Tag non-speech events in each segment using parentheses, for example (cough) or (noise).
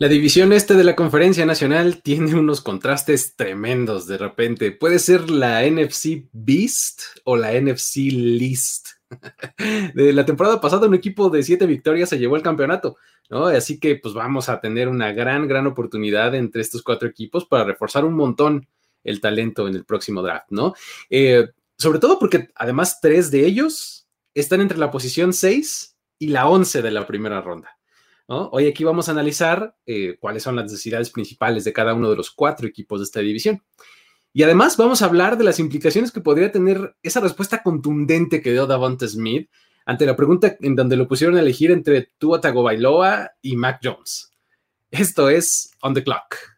La división este de la Conferencia Nacional (laughs) tiene unos contrastes tremendos de repente. Puede ser la NFC Beast o la NFC Least. (laughs) De la temporada pasada un equipo de siete victorias se llevó el campeonato, ¿no? Así que pues vamos a tener una gran, gran oportunidad entre estos cuatro equipos para reforzar un montón el talento en el próximo draft, ¿no? Eh, sobre todo porque además tres de ellos están entre la posición 6 y la 11 de la primera ronda. Hoy aquí vamos a analizar eh, cuáles son las necesidades principales de cada uno de los cuatro equipos de esta división. Y además vamos a hablar de las implicaciones que podría tener esa respuesta contundente que dio Davante Smith ante la pregunta en donde lo pusieron a elegir entre Tua Tagovailoa y Mac Jones. Esto es On the Clock.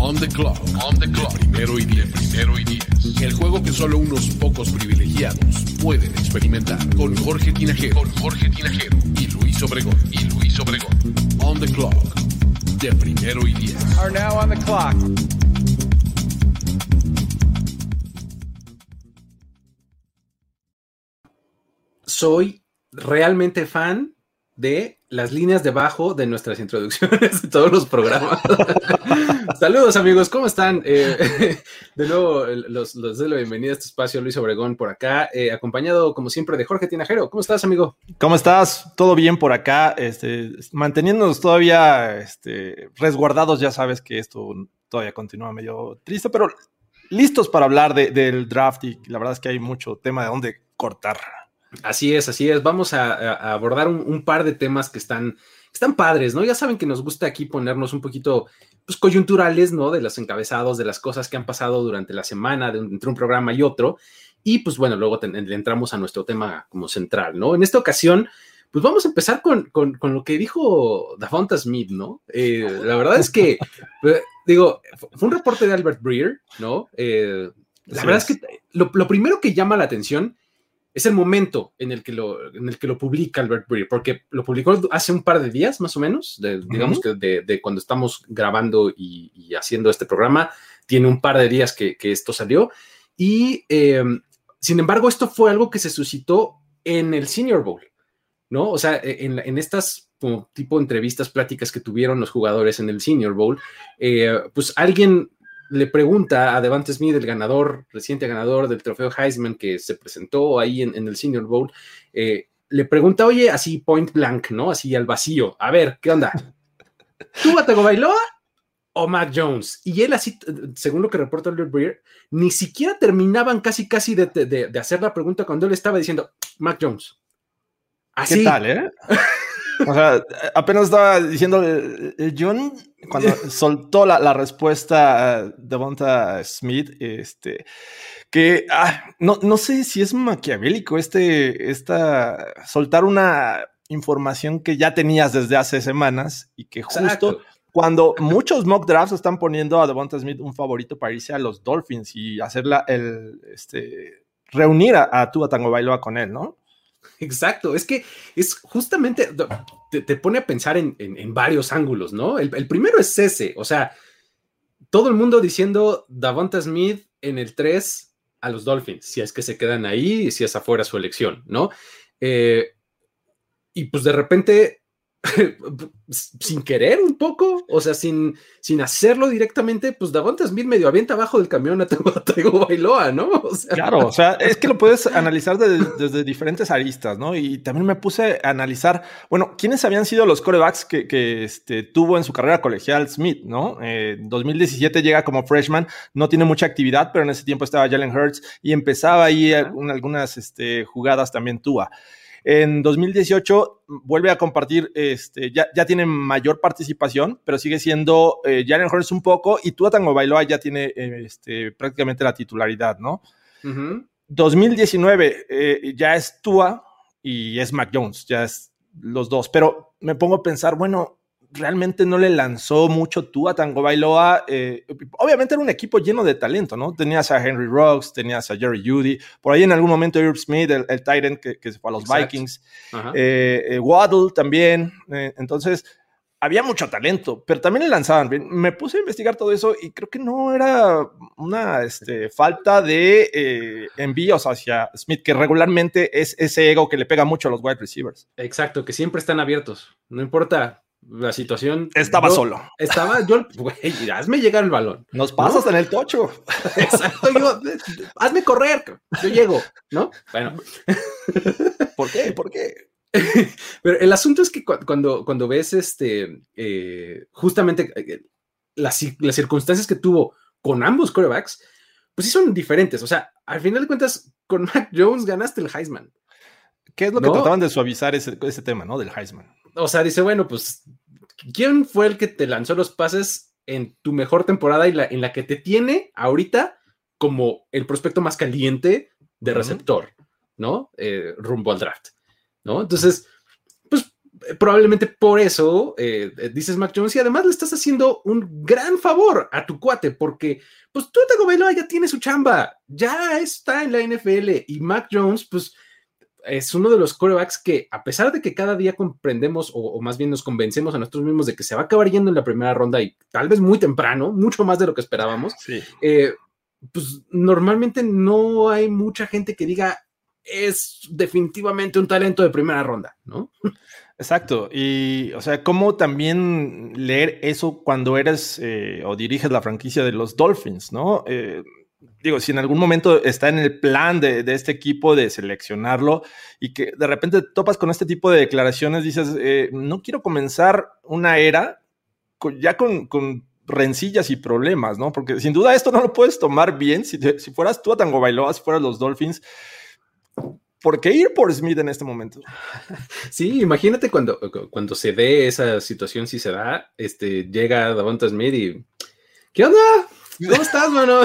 On the clock. On the clock. Primero y diez. Primero y diez. El juego que solo unos pocos privilegiados pueden experimentar. Con Jorge Tinajero. Con Jorge Tinajero. Y Luis Obregón. Y Luis Obregón. On the clock. De primero y diez. Are now on the clock. Soy realmente fan de las líneas debajo de nuestras introducciones de todos los programas. (laughs) Saludos amigos, ¿cómo están? Eh, (laughs) de nuevo, los, doy la bienvenida a este espacio, Luis Obregón por acá, eh, acompañado como siempre de Jorge Tinajero. ¿Cómo estás, amigo? ¿Cómo estás? ¿Todo bien por acá? Este, manteniéndonos todavía este, resguardados, ya sabes que esto todavía continúa medio triste, pero listos para hablar del draft y la verdad es que hay mucho tema de dónde cortar. Así es, así es. Vamos a, abordar un, par de temas que están, están padres, ¿no? Ya saben que nos gusta aquí ponernos un poquito pues, coyunturales, ¿no? De los encabezados, de las cosas que han pasado durante la semana, de, entre un programa y otro. Y pues bueno, luego le entramos a nuestro tema como central, ¿no? En esta ocasión, pues vamos a empezar con, lo que dijo Davonta Smith, ¿no? Eh, la verdad es que, (laughs) eh, digo, fue un reporte de Albert Breer, ¿no? Eh, la verdad es, que lo, lo primero que llama la atención es el momento en el que lo, en el que lo publica Albert Breer, porque lo publicó hace un par de días más o menos, digamos que de, cuando estamos grabando y, haciendo este programa, tiene un par de días que, esto salió. Y em, sin embargo, esto fue algo que se suscitó en el Senior Bowl, ¿no? O sea, e, en, estas como tipo entrevistas, pláticas que tuvieron los jugadores en el Senior Bowl, eh, pues alguien le pregunta a Devante Smith, el ganador, reciente ganador del trofeo Heisman que se presentó ahí en, el Senior Bowl, eh, le pregunta, oye, así point blank, ¿no? Así al vacío, a ver, ¿qué onda? (laughs) ¿Tú Atago Bailoa o Mac Jones? Y él así, según lo que reporta Lord Breer, ni siquiera terminaban casi, casi de, hacer la pregunta cuando él estaba diciendo, Mac Jones. Así. ¿Qué tal, eh? (laughs) O sea, apenas estaba diciendo John cuando (laughs) soltó la, respuesta de Bonta Smith, este, que ah, no, no, sé si es maquiavélico este, esta, soltar una información que ya tenías desde hace semanas y que justo cuando muchos mock drafts están poniendo a Devonta Smith un favorito para irse a los Dolphins y hacerla el, este, reunir a, a Tua Tango Bailoa con él, ¿no? (laughs) Exacto, es que es justamente, te, pone a pensar en, varios ángulos, ¿no? El, primero es ese, o sea, todo el mundo diciendo Davonta Smith en el 3 a los Dolphins, si es que se quedan ahí y si es afuera su elección, ¿no? Eh, y pues de repente (laughs) sin querer un poco, o sea, sin, sin hacerlo directamente, pues Davonta Smith medio avienta abajo del camión a Tego Bailoa, ¿no? (laughs) Claro, o sea, es que lo puedes analizar desde diferentes aristas, ¿no? Y también me puse a analizar, bueno, ¿quiénes habían sido los corebacks que, este, tuvo en su carrera colegial Smith, ¿no? En 2017 llega como freshman, no tiene mucha actividad, pero en ese tiempo estaba Jalen Hurts y empezaba ahí algunas este, jugadas también Tua. En 2018 vuelve a compartir, este, ya, ya tiene mayor participación, pero sigue siendo eh, Jalen Hurts un poco y Tua Tango Bailoa ya tiene este, prácticamente la titularidad, ¿no? 2019 eh, ya es Tua y es Mac Jones, ya es los dos, pero me pongo a pensar, bueno, realmente no le lanzó mucho tú a Tango Bailoa. Eh, obviamente era un equipo lleno de talento, ¿no? Tenías a Henry Rocks, tenías a Jerry Judy, por ahí en algún momento Irv Smith, el, el Tyrant que, que, se fue a los Vikings, eh, eh, Waddle también. Entonces, había mucho talento, pero también le lanzaban bien. Me puse a investigar todo eso y creo que no era una este, falta de envíos hacia Smith, que regularmente es ese ego que le pega mucho a los wide receivers. Exacto, que siempre están abiertos. No importa la situación. Estaba solo. Estaba yo, güey, hazme llegar el balón. Nos pasas ¿no? en el tocho. Exacto, yo, hazme correr, yo llego, ¿no? Bueno. ¿Por qué? ¿Por qué? (laughs) Pero el asunto es que cuando, cuando ves este, eh, justamente eh, las, las, circunstancias que tuvo con ambos corebacks, pues sí son diferentes. O sea, al final de cuentas, con Mac Jones ganaste el Heisman. ¿Qué es lo que trataban de suavizar ese, ese, tema, ¿no? Del Heisman. O sea, dice, bueno, pues, ¿quién fue el que te lanzó los pases en tu mejor temporada y la, en la que te tiene ahorita como el prospecto más caliente de receptor, uh -huh. ¿no? Eh, rumbo al draft. ¿no? Entonces, pues probablemente por eso eh, dices Mac Jones y además le estás haciendo un gran favor a tu cuate porque pues tú Tagovailoa ya tiene su chamba, ya está en la NFL y Mac Jones pues es uno de los corebacks que a pesar de que cada día comprendemos o, o, más bien nos convencemos a nosotros mismos de que se va a acabar yendo en la primera ronda y tal vez muy temprano, mucho más de lo que esperábamos, sí. eh, pues normalmente no hay mucha gente que diga es definitivamente un talento de primera ronda, ¿no? Exacto. Y, o sea, ¿cómo también leer eso cuando eres eh, o diriges la franquicia de los Dolphins, ¿no? Eh, digo, si en algún momento está en el plan de, de, este equipo de seleccionarlo y que de repente topas con este tipo de declaraciones, dices, eh, no quiero comenzar una era con, ya con, con rencillas y problemas, ¿no? Porque sin duda esto no lo puedes tomar bien si, te, si fueras tú a Tango Bailoa, si fueras los Dolphins ¿Por qué ir por Smith en este momento? (laughs) Sí, imagínate cuando, cuando se dé esa situación, si se da, este, llega Davonta Smith y ¿qué onda? ¿Cómo estás, mano?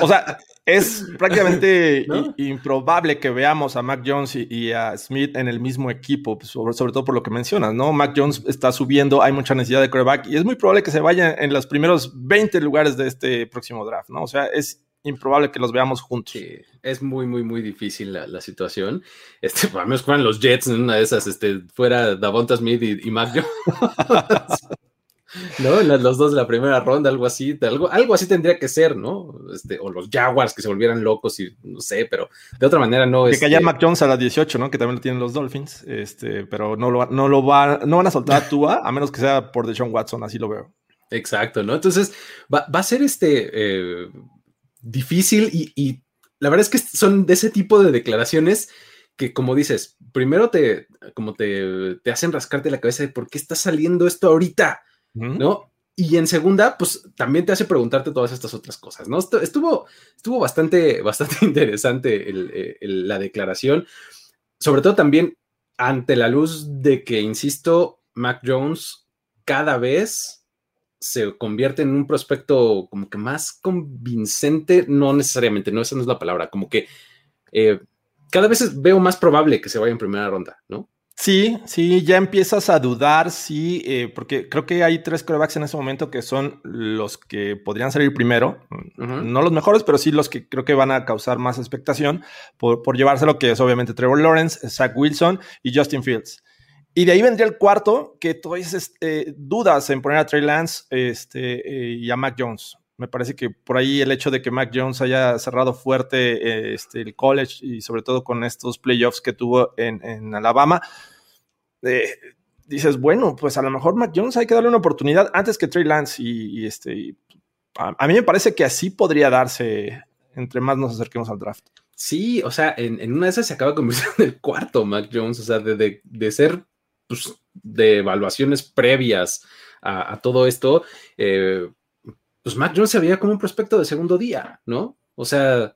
o sea, es prácticamente ¿No? improbable que veamos a Mac Jones y, y, a Smith en el mismo equipo, pues, sobre, sobre, todo por lo que mencionas, ¿no? Mac Jones está subiendo, hay mucha necesidad de quarterback y es muy probable que se vaya en los primeros 20 lugares de este próximo draft, ¿no? O sea, es improbable que los veamos juntos. Sí, es muy, muy, muy difícil la, la situación. Este, a menos fueran los Jets en una de esas, este, fuera Davonta Smith y, y Mac Jones. (laughs) ¿No? Los dos de la primera ronda, algo así, algo, algo así tendría que ser, ¿no? Este, o los Jaguars que se volvieran locos y no sé, pero de otra manera no es. Que este... Mac Jones a las 18, ¿no? Que también lo tienen los Dolphins, este, pero no lo, no lo va, no van a soltar a Tua, a menos que sea por Deshaun Watson, así lo veo. Exacto, ¿no? Entonces, va, va a ser este eh, difícil y, y, la verdad es que son de ese tipo de declaraciones que, como dices, primero te, como te, te hacen rascarte la cabeza de por qué está saliendo esto ahorita, ¿no? Y en segunda, pues también te hace preguntarte todas estas otras cosas, ¿no? Estuvo, estuvo bastante, (laughs) bastante interesante el, la declaración, sobre todo también ante la luz de que, insisto, Mac Jones cada vez se convierte en un prospecto como que más convincente, no necesariamente, no, esa no es la palabra, como que eh, cada vez veo más probable que se vaya en primera ronda, ¿no? Sí, sí, ya empiezas a dudar, sí, eh, porque creo que hay tres corebacks en ese momento que son los que podrían salir primero, uh -huh. no los mejores, pero sí los que creo que van a causar más expectación por, por llevárselo, que es obviamente Trevor Lawrence, Zach Wilson y Justin Fields. Y de ahí vendría el cuarto, que tú dices eh, dudas en poner a Trey Lance este, eh, y a Mac Jones. Me parece que por ahí el hecho de que Mac Jones haya cerrado fuerte este, el college y sobre todo con estos playoffs que tuvo en, en Alabama, eh, dices, bueno, pues a lo mejor Mac Jones hay que darle una oportunidad antes que Trey Lance. Y, este, a, mí me parece que así podría darse entre más nos acerquemos al draft. Sí, o sea, en, en una de esas se acaba convirtiendo en el cuarto Mac Jones, o sea, de, de, ser pues, de evaluaciones previas a, todo esto, eh, pues Mac Jones se veía como un prospecto de segundo día, ¿no? O sea,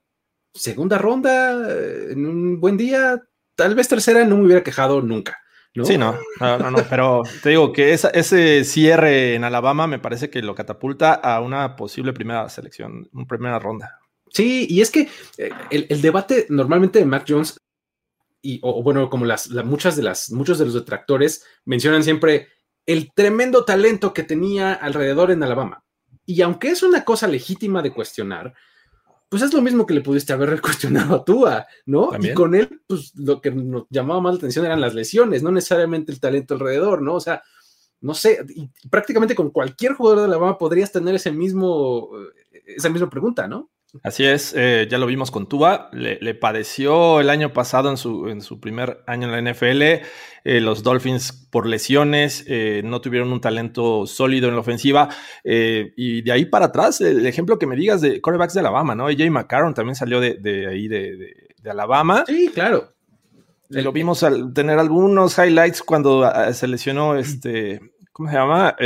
segunda ronda, en un buen día, tal vez tercera, no me hubiera quejado nunca. ¿No? Sí, no, no, no, no, pero te digo que esa, ese cierre en Alabama me parece que lo catapulta a una posible primera selección, una primera ronda. Sí, y es que eh, el, el debate normalmente de Mac Jones y, o, o, bueno, como las, la, muchas de las, muchos de los detractores mencionan siempre, el tremendo talento que tenía alrededor en Alabama. Y aunque es una cosa legítima de cuestionar, pues es lo mismo que le pudiste haber (laughs) cuestionado a Tua, ¿no? Y con él, pues lo que nos llamaba más la atención eran las lesiones, no necesariamente el talento alrededor, ¿no? O sea, no sé, y prácticamente con cualquier jugador de Alabama podrías tener ese mismo, esa misma pregunta, ¿no? Así es, eh, ya lo vimos con Tua, le, padeció el año pasado en su, en su primer año en la NFL, eh, los Dolphins por lesiones, eh, no tuvieron un talento sólido en la ofensiva, y de ahí para atrás, el ejemplo que me digas de corebacks de Alabama, ¿no? AJ McCarron también salió de, ahí de, Alabama. Sí, claro. lo vimos al tener algunos highlights cuando ah, se lesionó este, ¿cómo se llama?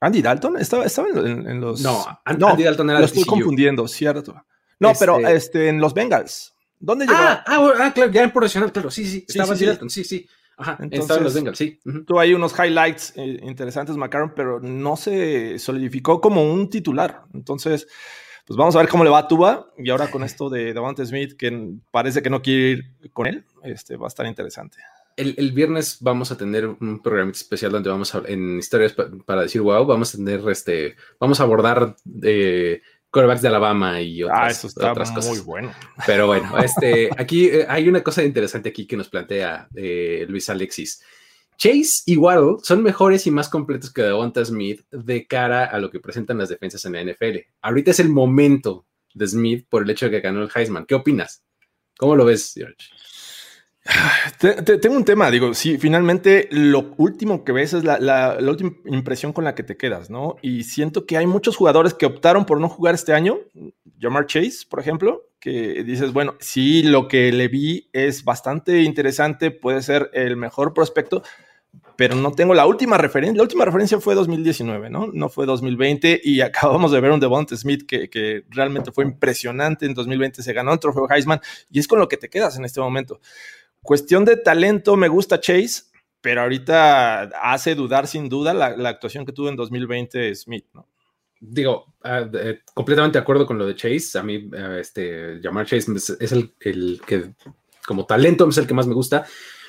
Andy Dalton estaba, estaba en, los. No, Andy Dalton era. Lo estoy confundiendo, cierto. No, pero este, este en los Bengals. ¿Dónde llegó? Ah, ah, ah, claro, ya en profesional, claro, sí, sí, estaba Andy Dalton, sí, sí. Ajá, Entonces, en los Bengals, sí. Tuvo ahí unos highlights eh, interesantes, McCarron, pero no se solidificó como un titular. Entonces, pues vamos a ver cómo le va a Tuba. Y ahora con esto de Davante Smith, que parece que no quiere ir con él, este, va a estar interesante el, viernes vamos a tener un programa especial donde vamos a, en historias para decir wow, vamos a tener este, vamos a abordar de eh, quarterbacks de Alabama y otras, ah, eso está cosas. Muy bueno. Pero bueno, (laughs) este, aquí eh, hay una cosa interesante aquí que nos plantea eh, Luis Alexis. Chase y Waddle son mejores y más completos que Devonta Smith de cara a lo que presentan las defensas en la NFL. Ahorita es el momento de Smith por el hecho de que ganó el Heisman. ¿Qué opinas? ¿Cómo lo ves, George? Tengo un tema, digo, si finalmente lo último que ves es la, última impresión con la que te quedas, ¿no? Y siento que hay muchos jugadores que optaron por no jugar este año, Jamar Chase, por ejemplo, que dices, bueno, sí, lo que le vi es bastante interesante, puede ser el mejor prospecto, pero no tengo la última referencia. La última referencia fue 2019, ¿no? No fue 2020 y (laughs) acabamos de ver un Devonta Smith que, que, realmente fue impresionante. En 2020 se ganó el trofeo Heisman y es con lo que te quedas en este momento. Cuestión de talento, me gusta Chase, pero ahorita hace dudar sin duda la, actuación que tuvo en 2020 Smith, ¿no? Digo, ah, completamente de acuerdo con lo de Chase. A mí, ah, este, llamar Chase es, el, que, como talento, es el que más me gusta,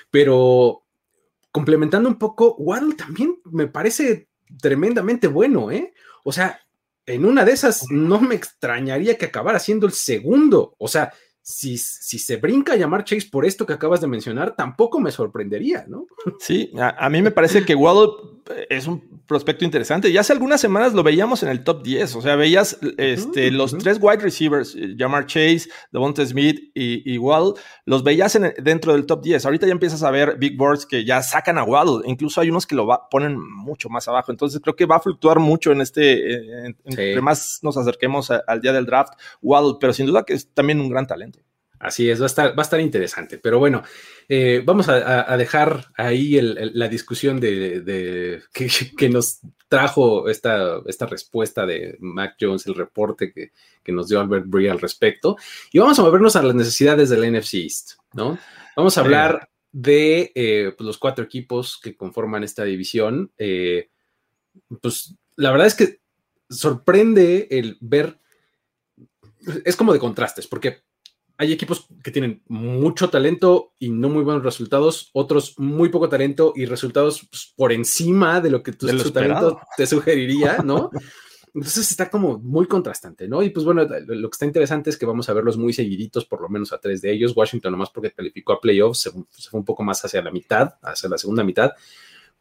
pero complementando un poco, Waddle también me parece tremendamente bueno, ¿eh? O sea, en una de esas no me extrañaría que acabara siendo el segundo. O sea, si, se brinca a llamar Chase por esto que acabas de mencionar, tampoco me sorprendería, ¿no? Sí, a, mí me parece que Waddle es un prospecto interesante. Ya hace algunas semanas lo veíamos en el top 10, o sea, veías este, los tres wide receivers, Jamar Chase, Devonta Smith y, y, Waddle, los veías dentro del top 10. Ahorita ya empiezas a ver big boards que ya sacan a Waddle, incluso hay unos que lo ponen mucho más abajo. Entonces creo que va a fluctuar mucho en este, entre más nos acerquemos al día del draft, Waddle, pero sin duda que es también un gran talento. Así es, va a estar, va a estar interesante. Pero bueno, eh, vamos a, dejar ahí la discusión de, que, nos trajo esta, esta, respuesta de Mac Jones, el reporte que, nos dio Albert Brie al respecto. Y vamos a movernos a las necesidades del NFC East, ¿no? Vamos a hablar de eh, pues, los cuatro equipos que conforman esta división. Eh, pues la verdad es que sorprende el ver, es como de contrastes, porque hay equipos que tienen mucho talento y no muy buenos resultados, otros muy poco talento y resultados pues, por encima de lo que tu, talento te sugeriría, ¿no? (laughs) Entonces está como muy contrastante, ¿no? Y pues bueno, lo que está interesante es que vamos a verlos muy seguiditos, por lo menos a tres de ellos. Washington nomás porque calificó a playoffs, se, fue un poco más hacia la mitad, hacia la segunda mitad.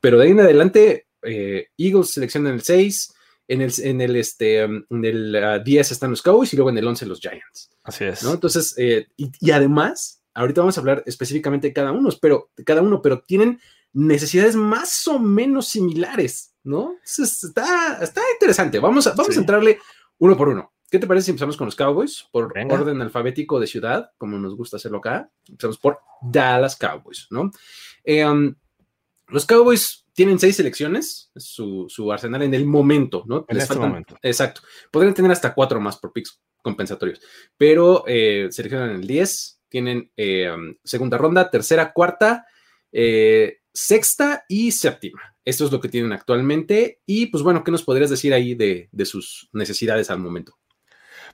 Pero de ahí en adelante, eh, Eagles seleccionan el 6, en el, en el, este, en el 10 ah, están los Cowboys y luego en el 11 los Giants. Así es. ¿no? Entonces, eh, y, además, ahorita vamos a hablar específicamente de cada uno, pero, de cada uno, pero tienen necesidades más o menos similares, ¿no? está, está interesante. Vamos a, vamos a entrarle uno por uno. ¿Qué te parece si empezamos con los Cowboys por orden alfabético de ciudad, como nos gusta hacerlo acá? Empezamos por Dallas Cowboys, ¿no? Eh, um, los Cowboys tienen seis selecciones, su, su, arsenal en el momento, ¿no? En este momento. Exacto. Podrían tener hasta cuatro más por picks compensatorios, pero eh, seleccionan el 10, tienen eh, segunda ronda, tercera, cuarta, eh, sexta y séptima. Esto es lo que tienen actualmente. Y pues bueno, ¿qué nos podrías decir ahí de, de sus necesidades al momento?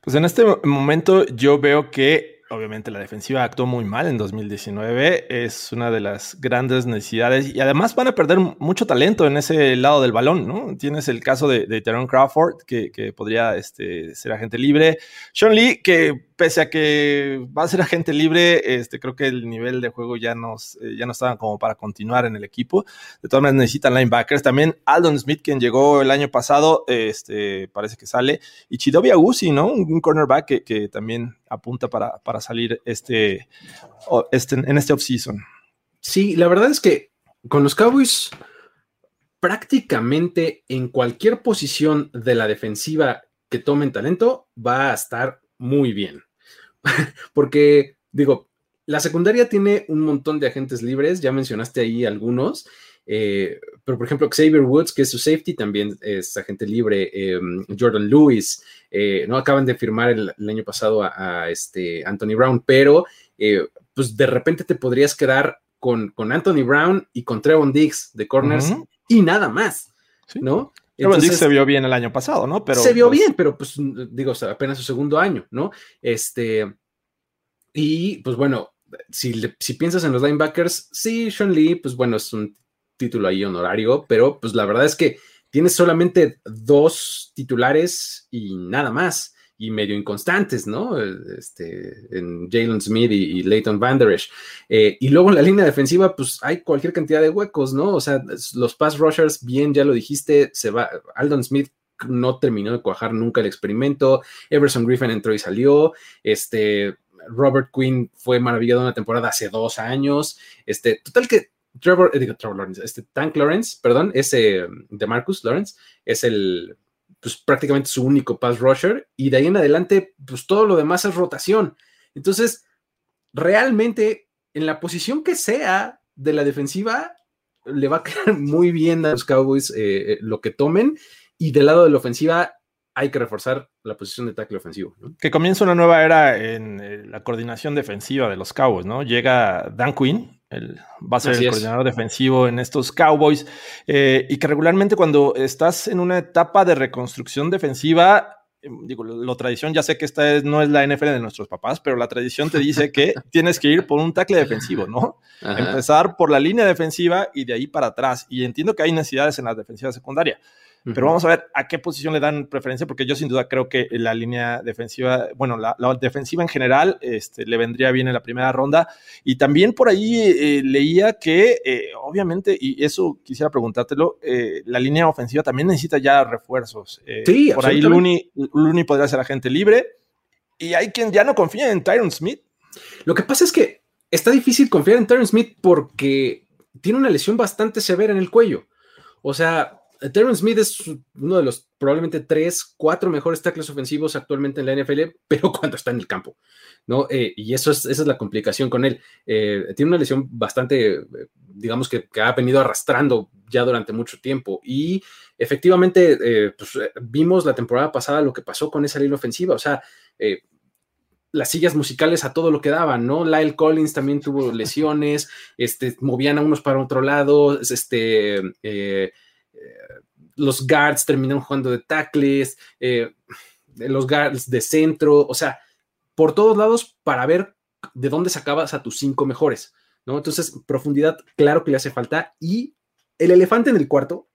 Pues en este momento yo veo que obviamente la defensiva actuó muy mal en 2019, es una de las grandes necesidades y además van a perder mucho talento en ese lado del balón, ¿no? Tienes el caso de, de Crawford, que, podría este, ser agente libre, Sean Lee, que pese a que va a ser agente libre, este, creo que el nivel de juego ya, eh, ya no estaban como para continuar en el equipo, de todas maneras necesitan linebackers, también Aldon Smith, quien llegó el año pasado, este, parece que sale, y Chidobi Agusi, ¿no? Un, cornerback que, que también apunta para, para salir este, este, en este offseason. Sí, la verdad es que con los Cowboys prácticamente en cualquier posición de la defensiva que tomen talento va a estar muy bien. (laughs) Porque, digo, la secundaria tiene un montón de agentes libres, ya mencionaste ahí algunos, eh, pero por ejemplo, Xavier Woods, que es su safety, también es agente libre. Em, Jordan Lewis, eh, no acaban de firmar el, año pasado a, este Anthony Brown, pero eh, pues de repente te podrías quedar con, con Anthony Brown y con Trevon Diggs de corners y nada más, ¿no? Diggs se vio bien el año pasado, ¿no? Pero, se vio pues bien, pero pues digo, apenas su segundo año, ¿no? Este, y pues bueno, si, si, piensas en los linebackers, sí, Sean Lee, pues bueno, es un título ahí honorario, pero pues la verdad es que tienes solamente dos titulares y nada más, y medio inconstantes, ¿no? Este, en Jalen Smith y, Leighton Van Der Esch. Eh, y luego en la línea defensiva, pues hay cualquier cantidad de huecos, ¿no? O sea, los pass rushers, bien, ya lo dijiste, se va, Aldon Smith no terminó de cuajar nunca el experimento, Everson Griffin entró y salió, este, Robert Quinn fue maravillado una temporada hace dos años, este, total que Trevor, eh, digo Trevor Lawrence, este Tank Lawrence, perdón, ese de Marcus Lawrence, es el, pues prácticamente su único pass rusher y de ahí en adelante, pues todo lo demás es rotación. Entonces, realmente, en la posición que sea de la defensiva, le va a quedar (laughs) muy bien a los Cowboys eh, eh, lo que tomen y del lado de la ofensiva hay que reforzar la posición de tackle ofensivo. Que comienza una nueva era en la coordinación defensiva de los Cowboys, ¿no? Llega Dan Quinn, va a ser el coordinador defensivo en estos Cowboys. Eh, y que regularmente cuando estás en una etapa de reconstrucción defensiva, em, digo, la tradición, ya sé que esta no es la NFL de nuestros papás, pero la tradición te dice que (laughs) tienes que ir por un tackle defensivo, ¿no? Empezar por la línea defensiva y de ahí para atrás. Y entiendo que hay necesidades en la defensiva secundaria. Pero vamos a ver a qué posición le dan preferencia, porque yo sin duda creo que la línea defensiva, bueno, la, defensiva en general este, le vendría bien en la primera ronda. Y también por ahí eh, leía que, eh, obviamente, y eso quisiera preguntártelo, eh, la línea ofensiva también necesita ya refuerzos. sí, por ahí Looney, Looney podría ser agente libre. Y hay quien ya no confía en Tyron Smith. Lo que pasa es que está difícil confiar en Tyron Smith porque tiene una lesión bastante severa en el cuello. O sea, Terrence Smith es uno de los probablemente tres, cuatro mejores tackles ofensivos actualmente en la NFL, pero (laughs) cuando está en el campo, ¿no? Eh, y eso es, esa es la complicación con él. Eh, tiene una lesión bastante, digamos que, ha venido arrastrando ya durante mucho tiempo y efectivamente eh, pues, vimos la temporada pasada lo que pasó con esa línea ofensiva, o sea, las sillas musicales a todo lo que daban, ¿no? Lyle Collins también tuvo (laughs) lesiones, este, movían a unos para otro lado, este, los guards terminaron jugando de tackles, eh, los guards de centro, o sea, por todos lados para ver de dónde sacabas a tus cinco mejores, ¿no? Entonces, profundidad, claro que le hace falta. Y el elefante en el cuarto,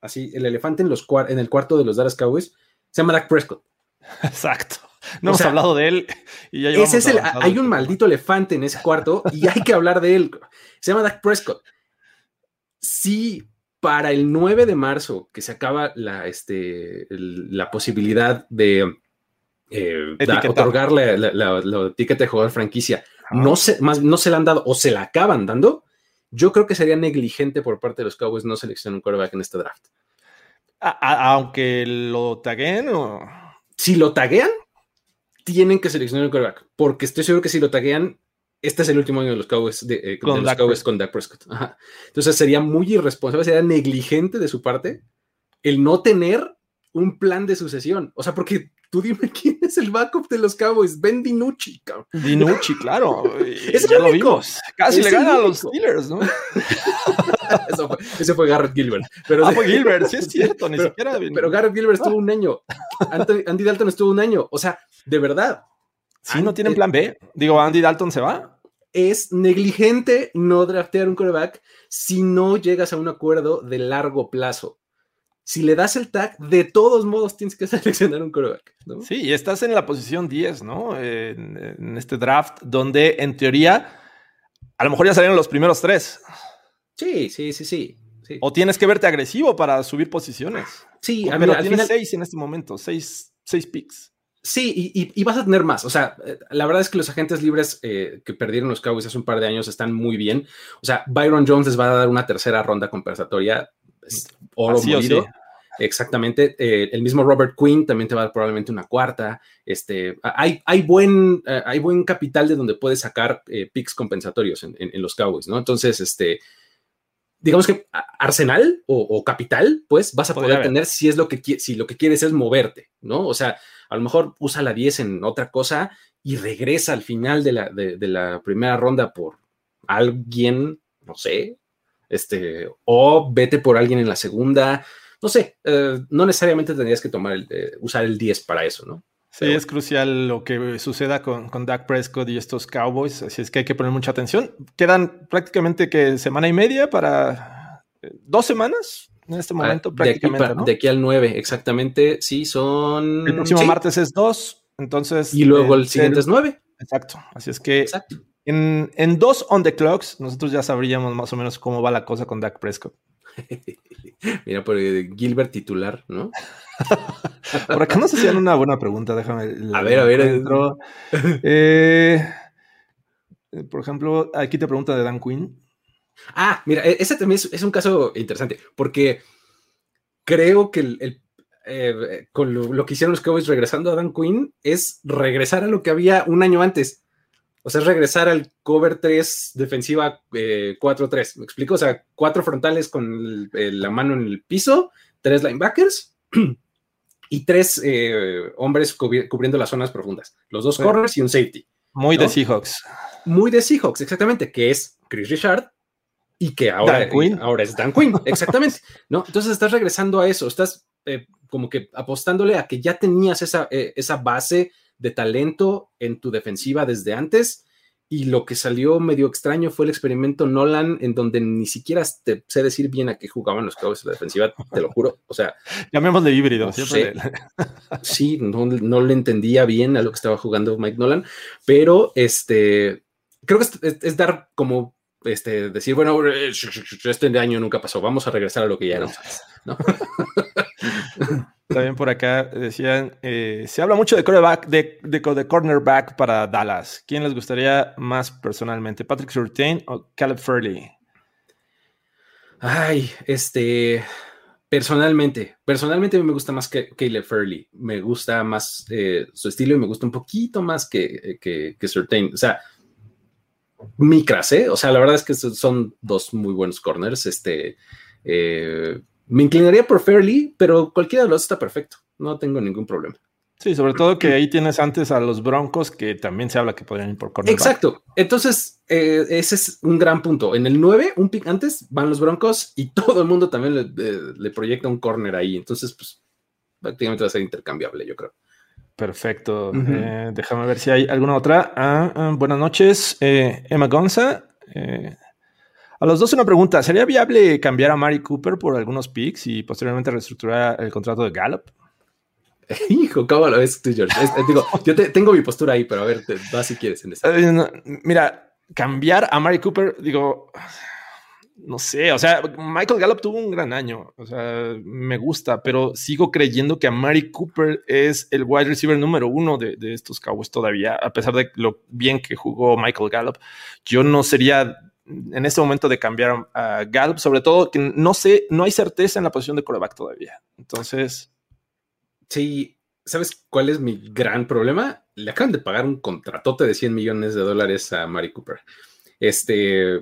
así, el elefante en, los en el cuarto de los Dallas Cowboys, se llama Dak Prescott. (laughs) Exacto. No hemos hablado de él. Y ya ese es el, hay un maldito elefante en ese cuarto y hay que hablar de él. Se llama Dak Prescott. Sí, para el 9 de marzo, que se acaba la, este, la posibilidad de eh, otorgarle la, etiqueta de jugador franquicia, no se, más, no se la han dado o se la acaban dando, yo creo que sería negligente por parte de los Cowboys no seleccionar un quarterback en este draft. aunque lo taguen o... Si lo taguean, tienen que seleccionar un quarterback, porque estoy seguro que si lo taguean, este es el último año de los Cowboys, de, eh, con, los Cowboys con Dak Prescott. Entonces sería muy irresponsable, sería negligente de su parte el no tener un plan de sucesión. O sea, porque tú dime (laughs) quién es el backup de los Cowboys, Ben DiNucci, cabrón. DiNucci, claro. (laughs) ya lo vimos. Casi le gana a los Steelers, ¿no? (laughs) Eso fue, ese fue Garrett Gilbert. Pero, ah, fue Gilbert, sí es cierto, ni siquiera. Pero Garrett Gilbert estuvo un año. Andy Dalton estuvo un año. O sea, de verdad, Si no tienen plan B, digo, Andy Dalton se va. Es negligente no draftear un quarterback si no llegas a un acuerdo de largo plazo. Si le das el tag, de todos modos tienes que (laughs) seleccionar un quarterback. ¿no? Sí, y estás en la posición 10, ¿no? En, en, este draft, donde en teoría a lo mejor ya salieron los primeros tres. Sí, sí, sí, sí. sí. O tienes que verte agresivo para subir posiciones. Sí, a ver, tienes final... seis en este momento, seis, seis picks. Sí, y, y, y, vas a tener más. O sea, la verdad es que los agentes libres eh, que perdieron los Cowboys hace un par de años están muy bien. O sea, Byron Jones les va a dar una tercera ronda compensatoria. Es oro Así molido. Sí. Exactamente. Eh, el mismo Robert Quinn también te va a dar probablemente una cuarta. Este, hay, hay, buen, hay buen capital de donde puedes sacar eh, picks compensatorios en, en, en, los Cowboys, ¿no? Entonces, este, digamos que arsenal o, o capital, pues vas a poder tener si es lo que si lo que quieres es moverte, ¿no? O sea, a lo mejor usa la 10 en otra cosa y regresa al final de la, de, de la primera ronda por alguien, no sé, este, o vete por alguien en la segunda, no sé, eh, no necesariamente tendrías que tomar el, eh, usar el 10 para eso, ¿no? Sí, Pero, es crucial lo que suceda con, con Dak Prescott y estos Cowboys, así es que hay que poner mucha atención. Quedan prácticamente que semana y media para eh, dos semanas en este momento, de prácticamente. Aquí, ¿no? De aquí al 9, exactamente, sí, son... El próximo sí. martes es 2, entonces... Y luego el, el siguiente es 9. Exacto, así es que Exacto. en, en dos on the clocks nosotros ya sabríamos más o menos cómo va la cosa con Dak Prescott. (laughs) Mira, por Gilbert titular, ¿no? (laughs) por acá nos hacían una buena pregunta, déjame. A ver, a ver. (laughs) Eh, por ejemplo, aquí te pregunta de Dan Quinn. Ah, mira, ese también es, es un caso interesante, porque creo que el, el eh, con lo, lo, que hicieron los Cowboys regresando a Dan Quinn es regresar a lo que había un año antes. O sea, es regresar al cover 3 defensiva eh, 4-3. ¿Me explico? O sea, cuatro frontales con el, la mano en el piso, tres linebackers (clears throat) y tres eh, hombres cubri cubriendo las zonas profundas. Los dos corners y un safety. Muy ¿no? de Seahawks. Muy de Seahawks, exactamente, que es Chris Richard y que ahora, ahora es Dan Quinn, exactamente. ¿no? Entonces estás regresando a eso, estás eh, como que apostándole a que ya tenías esa, eh, esa base de talento en tu defensiva desde antes. Y lo que salió medio extraño fue el experimento Nolan, en donde ni siquiera te sé decir bien a qué jugaban los Cowboys en la defensiva, te lo juro. O sea, llamémosle híbrido. No sé. (laughs) sí, no, no, le entendía bien a lo que estaba jugando Mike Nolan, pero este creo que es, es, es dar como este, decir, bueno, este año nunca pasó, vamos a regresar a lo que ya éramos. ¿no? También por acá decían, eh, se habla mucho de cornerback, de, de, de, cornerback para Dallas. ¿Quién les gustaría más personalmente? ¿Patrick Surtain o Caleb Furley? Ay, este, personalmente, personalmente me gusta más que Caleb Furley. Me gusta más eh, su estilo y me gusta un poquito más que, que, que Surtain. O sea, micras, ¿eh? O sea, la verdad es que son dos muy buenos corners. Este, eh, me inclinaría por Fairly, pero cualquiera de los está perfecto. No tengo ningún problema. Sí, sobre todo que ahí tienes antes a los Broncos que también se habla que podrían ir por. Exacto. Entonces, eh, ese es un gran punto. En el 9, un pick antes, van los Broncos y (laughs) todo el mundo también le, le, le proyecta un corner ahí. Entonces, pues prácticamente va a ser intercambiable, yo creo. Perfecto. Uh -huh. eh, déjame ver si hay alguna otra. Ah, ah, buenas noches, eh, Emma Gonza. Eh, a los dos una pregunta. ¿Sería viable cambiar a Mari Cooper por algunos picks y posteriormente reestructurar el contrato de Gallup? (laughs) Hijo, ¿cómo lo ves tú, George? Es, digo, yo te, tengo mi postura ahí, pero a ver, te, va si quieres en no, mira, cambiar a Mari Cooper, digo, no sé, o sea, Michael Gallup tuvo un gran año, o sea, me gusta, pero sigo creyendo que Amari Cooper es el wide receiver número uno de, de, estos Cowboys todavía, a pesar de lo bien que jugó Michael Gallup. Yo no sería en este momento de cambiar a Gallup, sobre todo que no sé, no hay certeza en la posición de coreback todavía. Entonces. Sí, ¿sabes cuál es mi gran problema? Le acaban de pagar un contratote de 100 millones de dólares a Mari Cooper. Este,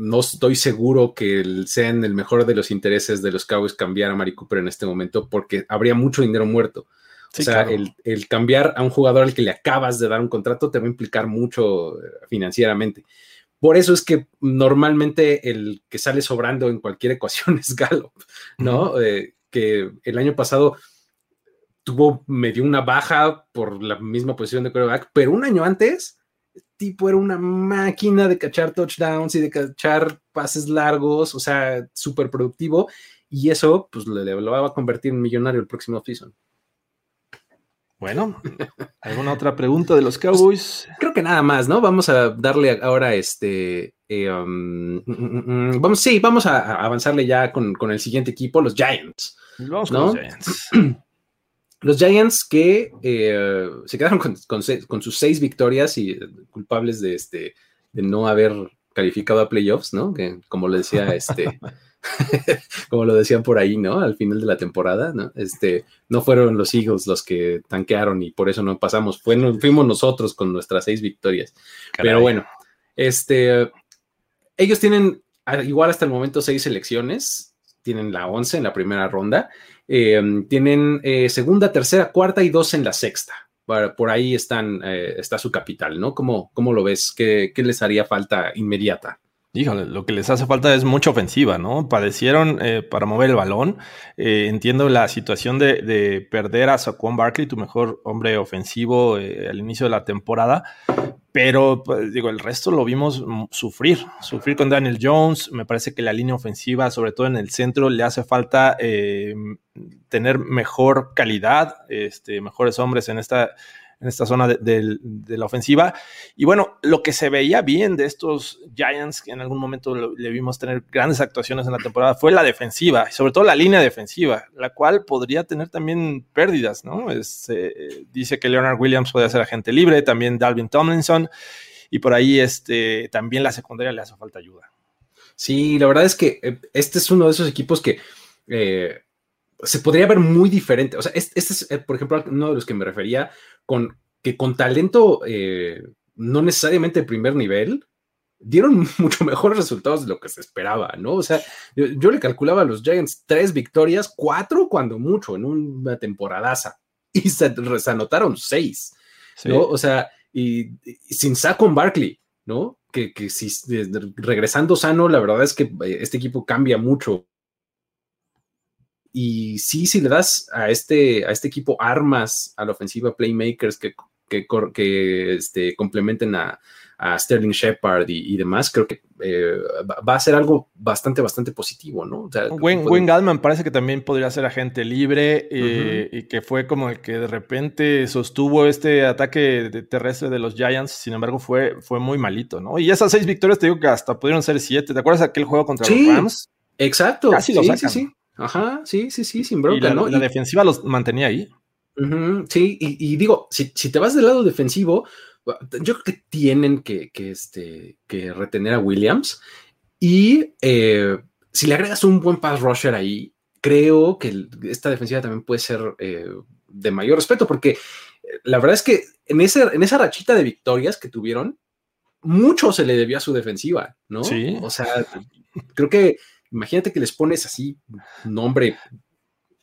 no estoy seguro que sean el mejor de los intereses de los Cowboys cambiar a Mari Cooper en este momento porque habría mucho dinero muerto. Sí, o sea, claro. el, el, cambiar a un jugador al que le acabas de dar un contrato te va a implicar mucho eh, financieramente. Por eso es que normalmente el que sale sobrando en cualquier (laughs) ecuación es Gallup, ¿no? Uh -huh. eh, que el año pasado tuvo medio una baja por la misma posición de quarterback, pero un año antes, tipo era una máquina de cachar touchdowns y de cachar pases largos, o sea, súper productivo, y eso pues le, lo va a convertir en millonario el próximo season. Bueno, (laughs) ¿alguna otra pregunta de los pues, Cowboys? creo que nada más, ¿no? Vamos a darle ahora este. Eh, um, mm, mm, mm, vamos, sí, vamos a, avanzarle ya con, el siguiente equipo, los Giants. Vamos con los Giants. (clears throat) Los Giants que eh, se quedaron con, sus seis victorias y eh, culpables de, este, de no haber calificado a playoffs, ¿no? Que como le decía este. (laughs) como lo decían por ahí, ¿no? Al final de la temporada, ¿no? Este, no fueron los Eagles los que tanquearon y por eso no pasamos, fuimos nosotros con nuestras seis victorias. Pero bueno, este, ellos tienen igual hasta el momento seis selecciones, tienen la once en la primera ronda, em, tienen eh, segunda, tercera, cuarta y dos en la sexta. Por ahí están, eh, está su capital, ¿no? ¿Cómo, cómo lo ves? ¿Qué, ¿Qué les haría falta inmediata? Híjole, lo que les hace falta es mucha ofensiva, ¿no? Padecieron eh, para mover el balón. Eh, entiendo la situación de, perder a Saquon Barkley, tu mejor hombre ofensivo eh, al inicio de la temporada, pero pues, digo, el resto lo vimos sufrir, sufrir con Daniel Jones. Me parece que la línea ofensiva, sobre todo en el centro, le hace falta tener mejor calidad, este, mejores hombres en esta en esta zona de, la ofensiva. Y bueno, lo que se veía bien de estos Giants, que en algún momento le vimos tener grandes actuaciones en la temporada, fue la defensiva, sobre todo la línea defensiva, la cual podría tener también pérdidas, ¿no? Eh, dice que Leonard Williams puede ser agente libre, también Dalvin Tomlinson, y por ahí este, también la secundaria le hace falta ayuda. Sí, la verdad es que eh, este es uno de esos equipos que eh, se podría ver muy diferente. O sea, este, es, por ejemplo, uno de los que me refería con que con talento eh, no necesariamente de primer nivel, dieron (laughs) mucho mejores resultados de lo que se esperaba, ¿no? O sea, yo, le calculaba a los Giants tres victorias, cuatro cuando mucho en una temporadaza, (laughs) y se, anotaron seis, ¿no? O sea, y, sin con Barkley, ¿no? Que, que si regresando sano, la verdad es que eh, este equipo cambia mucho y sí, si le das a este, a este equipo armas a la ofensiva, playmakers que, que, que este, complementen a, Sterling Shepard y, demás, creo que eh, va a ser algo bastante, bastante positivo, ¿no? O Wayne, parece que también podría ser agente libre eh, y que fue como el que de repente sostuvo este ataque terrestre de los Giants, sin embargo fue, fue muy malito, ¿no? Y esas seis victorias te digo que hasta pudieron ser siete. ¿Te acuerdas aquel juego contra los Rams? Exacto. Casi lo sacan. Sí, sí. Ajá, sí, sí, sí, sin bronca, la, ¿no? La defensiva los mantenía ahí. sí, y, digo, si, te vas del lado defensivo, yo creo que tienen que, este, que retener a Williams. Y eh, si le agregas un buen pass rusher ahí, creo que esta defensiva también puede ser eh, de mayor respeto, porque eh, la verdad es que en, ese, en esa rachita de victorias que tuvieron, mucho se le debió a su defensiva, ¿no? Sí. O sea, creo que imagínate que les pones así nombre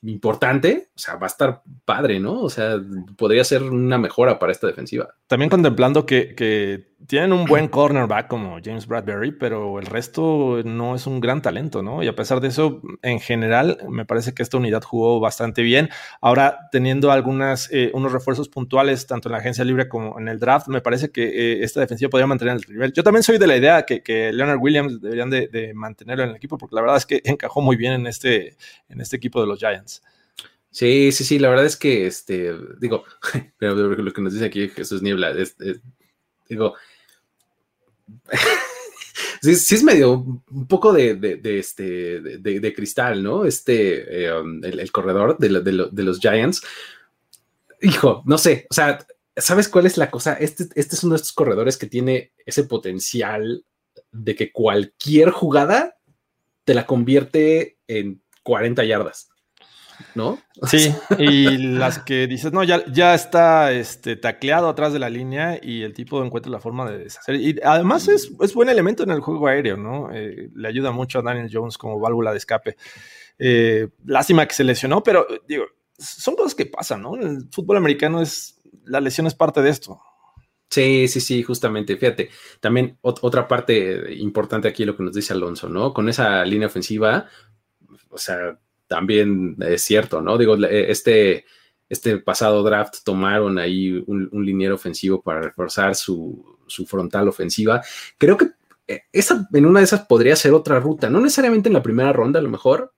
importante, o sea, va a estar padre, ¿no? O sea, podría ser una mejora para esta defensiva. También contemplando que, tienen un buen cornerback como James Bradbury, pero el resto no es un gran talento, ¿no? Y a pesar de eso, en general, me parece que esta unidad jugó bastante bien. Ahora, teniendo algunas, eh, unos refuerzos puntuales, tanto en la agencia libre como en el draft, me parece que eh, esta defensiva podría mantener el nivel. Yo también soy de la idea que, que Leonard Williams deberían de, mantenerlo en el equipo, porque la verdad es que (laughs) encajó muy bien en este, en este equipo de los Giants. Sí, sí, sí, la verdad es que, este, digo, (laughs) lo que nos dice aquí Jesús Niebla, es, digo, (laughs) sí, es medio un poco de, este, de, cristal, ¿no? Este, eh, um, el, corredor de, de, los Giants. Hijo, no sé, o sea, ¿sabes cuál es la cosa? Este, este es uno de estos corredores que tiene ese potencial de que cualquier jugada te la convierte en 40 yardas. ¿No? Sí, (laughs) y las que dices, no, ya, ya está este, tacleado atrás de la línea y el tipo encuentra la forma de deshacer. Y además es, es buen elemento en el juego aéreo, ¿no? Eh, le ayuda mucho a Daniel Jones como válvula de escape. Eh, lástima que se lesionó, pero digo, son cosas que pasan, ¿no? El fútbol americano es, la lesión es parte de esto. Sí, sí, sí, justamente. Fíjate, también otra parte importante aquí lo que nos dice Alonso, ¿no? Con esa línea ofensiva, o sea, también es cierto, ¿no? Digo, este este pasado draft tomaron ahí un, un liniero ofensivo para reforzar su, su, frontal ofensiva. Creo que eh, esa, en una de esas podría ser otra ruta, no necesariamente en la primera ronda a lo mejor,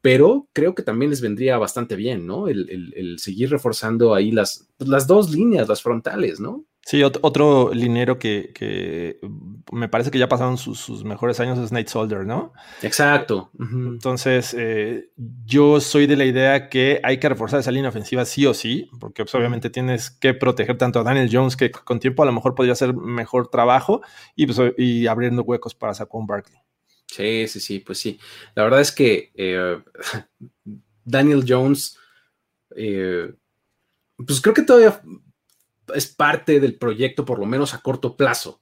pero creo que también les vendría bastante bien, ¿no? El, seguir reforzando ahí las, las dos líneas, las frontales, ¿no? Sí, otro, linero que, me parece que ya pasaron sus, mejores años es Nate Solder, ¿no? Exacto. Entonces, eh, yo soy de la idea que hay que reforzar esa línea ofensiva sí o sí, porque pues, obviamente tienes que proteger tanto a Daniel Jones, que con tiempo a lo mejor podría hacer mejor trabajo, y, pues, y abriendo huecos para Saquon Barkley. Sí, sí, sí, pues sí. La verdad es que eh, (laughs) Daniel Jones, eh, pues creo que todavía es parte del proyecto, por lo menos a corto plazo,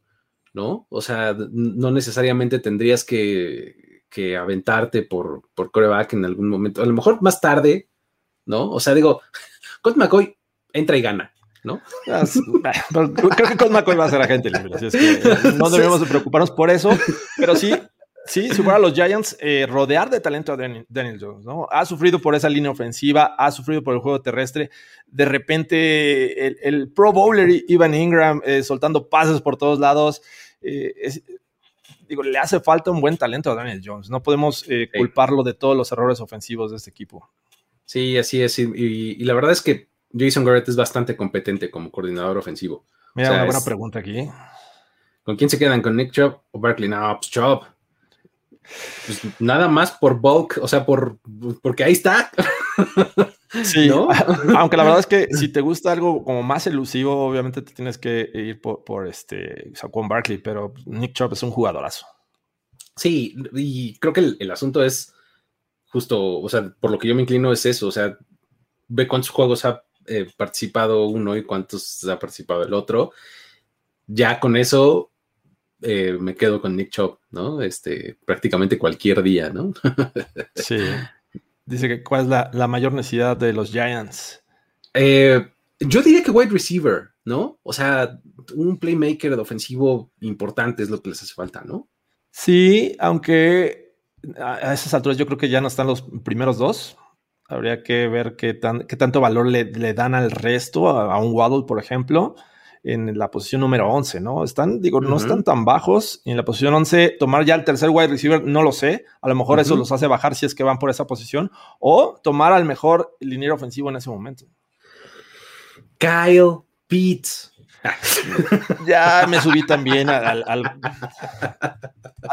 ¿no? O sea, no necesariamente tendrías que, que aventarte por, por coreback en algún momento. A lo mejor más tarde, ¿no? O sea, digo, (laughs) Colt McCoy entra y gana, ¿no? Ah, creo que Colt McCoy va a ser agente libre, así es que no (laughs) debemos de preocuparnos por eso, pero sí, Sí, si fuera los Giants, eh, rodear de talento a Daniel, Jones, ¿no? Ha sufrido por esa línea ofensiva, ha sufrido por el juego terrestre. De repente, el, Pro Bowler Ivan Ingram eh, soltando pases por todos lados. Eh, digo, le hace falta un buen talento a Daniel Jones. No podemos culparlo de todos los errores ofensivos de este equipo. Sí, así es. Y, la verdad es que Jason Garrett es bastante competente como coordinador ofensivo. Mira, una buena pregunta aquí. ¿Con quién se quedan? ¿Con Nick Chubb o Barkley? No, pues Chubb. Pues nada más por bulk, o sea, por porque ahí está. Sí, (laughs) aunque la verdad es que si te gusta algo como más elusivo, obviamente te tienes que ir por, por este Saquon Barkley, pero Nick Chubb es un jugadorazo. Sí, y creo que el, asunto es justo, o sea, por lo que yo me inclino es eso, o sea, ve cuántos juegos ha eh, participado uno y cuántos ha participado el otro. Ya con eso eh, me quedo con Nick Chubb, ¿no? Este, prácticamente cualquier día, ¿no? (laughs) sí. Dice que cuál es la, mayor necesidad de los Giants. Eh, yo diría que wide receiver, ¿no? O sea, un playmaker de ofensivo importante es lo que les hace falta, ¿no? Sí, aunque a esas alturas yo creo que ya no están los primeros dos. Habría que ver qué, tan, qué tanto valor le, dan al resto, a, a un Waddle, por ejemplo en la posición número 11, ¿no? Están, digo, no están tan bajos. en la posición 11, tomar ya el tercer wide receiver, no lo sé. A lo mejor eso los hace bajar si es que van por esa posición. O tomar al mejor liniero ofensivo en ese momento. Kyle Pitts. (laughs) ya me subí también al, al,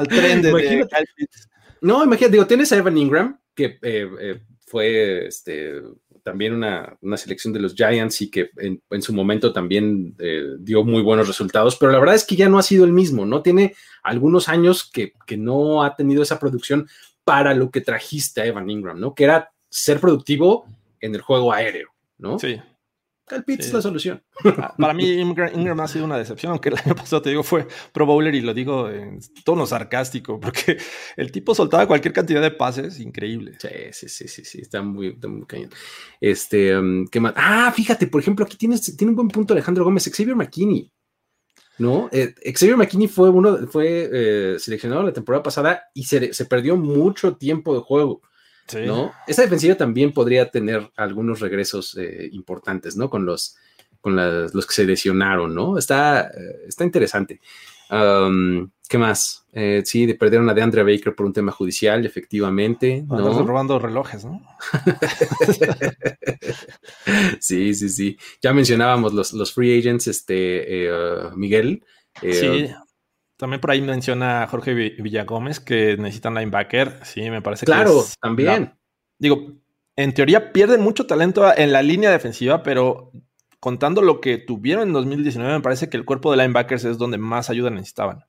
tren de, Kyle Pitts. No, imagínate, digo, tienes a Evan Ingram, que eh, eh, fue este también una, selección de los Giants y que en, su momento también eh, dio muy buenos resultados, pero la verdad es que ya no ha sido el mismo, ¿no? Tiene algunos años que, que no ha tenido esa producción para lo que trajiste a Evan Ingram, ¿no? Que era ser productivo en el juego aéreo, ¿no? Sí, el Pitts es la solución. Ah, para mí, Ingram, ha sido una decepción, aunque el año pasado te digo fue Pro Bowler y lo digo en tono sarcástico, porque el tipo soltaba cualquier cantidad de pases increíble. Sí, sí, sí, sí, sí, está muy, muy cañón. Este, um, ¿qué más? Ah, fíjate, por ejemplo, aquí tienes, tiene un buen punto Alejandro Gómez, Xavier McKinney. ¿No? Eh, Xavier McKinney fue uno, fue eh, seleccionado la temporada pasada y se, se perdió mucho tiempo de juego. ¿No? Esa defensiva también podría tener algunos regresos eh, importantes, ¿no? Con los, con los que se lesionaron, ¿no? Está, eh, está interesante. ¿Qué más? Eh, sí, perdieron a DeAndre Baker por un tema judicial, efectivamente. ¿no? robando relojes, ¿no? (laughs) sí, sí, sí. Ya mencionábamos los, los free agents, este, Miguel. sí, también por ahí menciona Jorge Villagómez que necesitan linebacker. Sí, me parece que. Claro, también. digo, en teoría pierden mucho talento en la línea defensiva, pero contando lo que tuvieron en 2019, me parece que el cuerpo de linebackers es donde más ayuda necesitaban.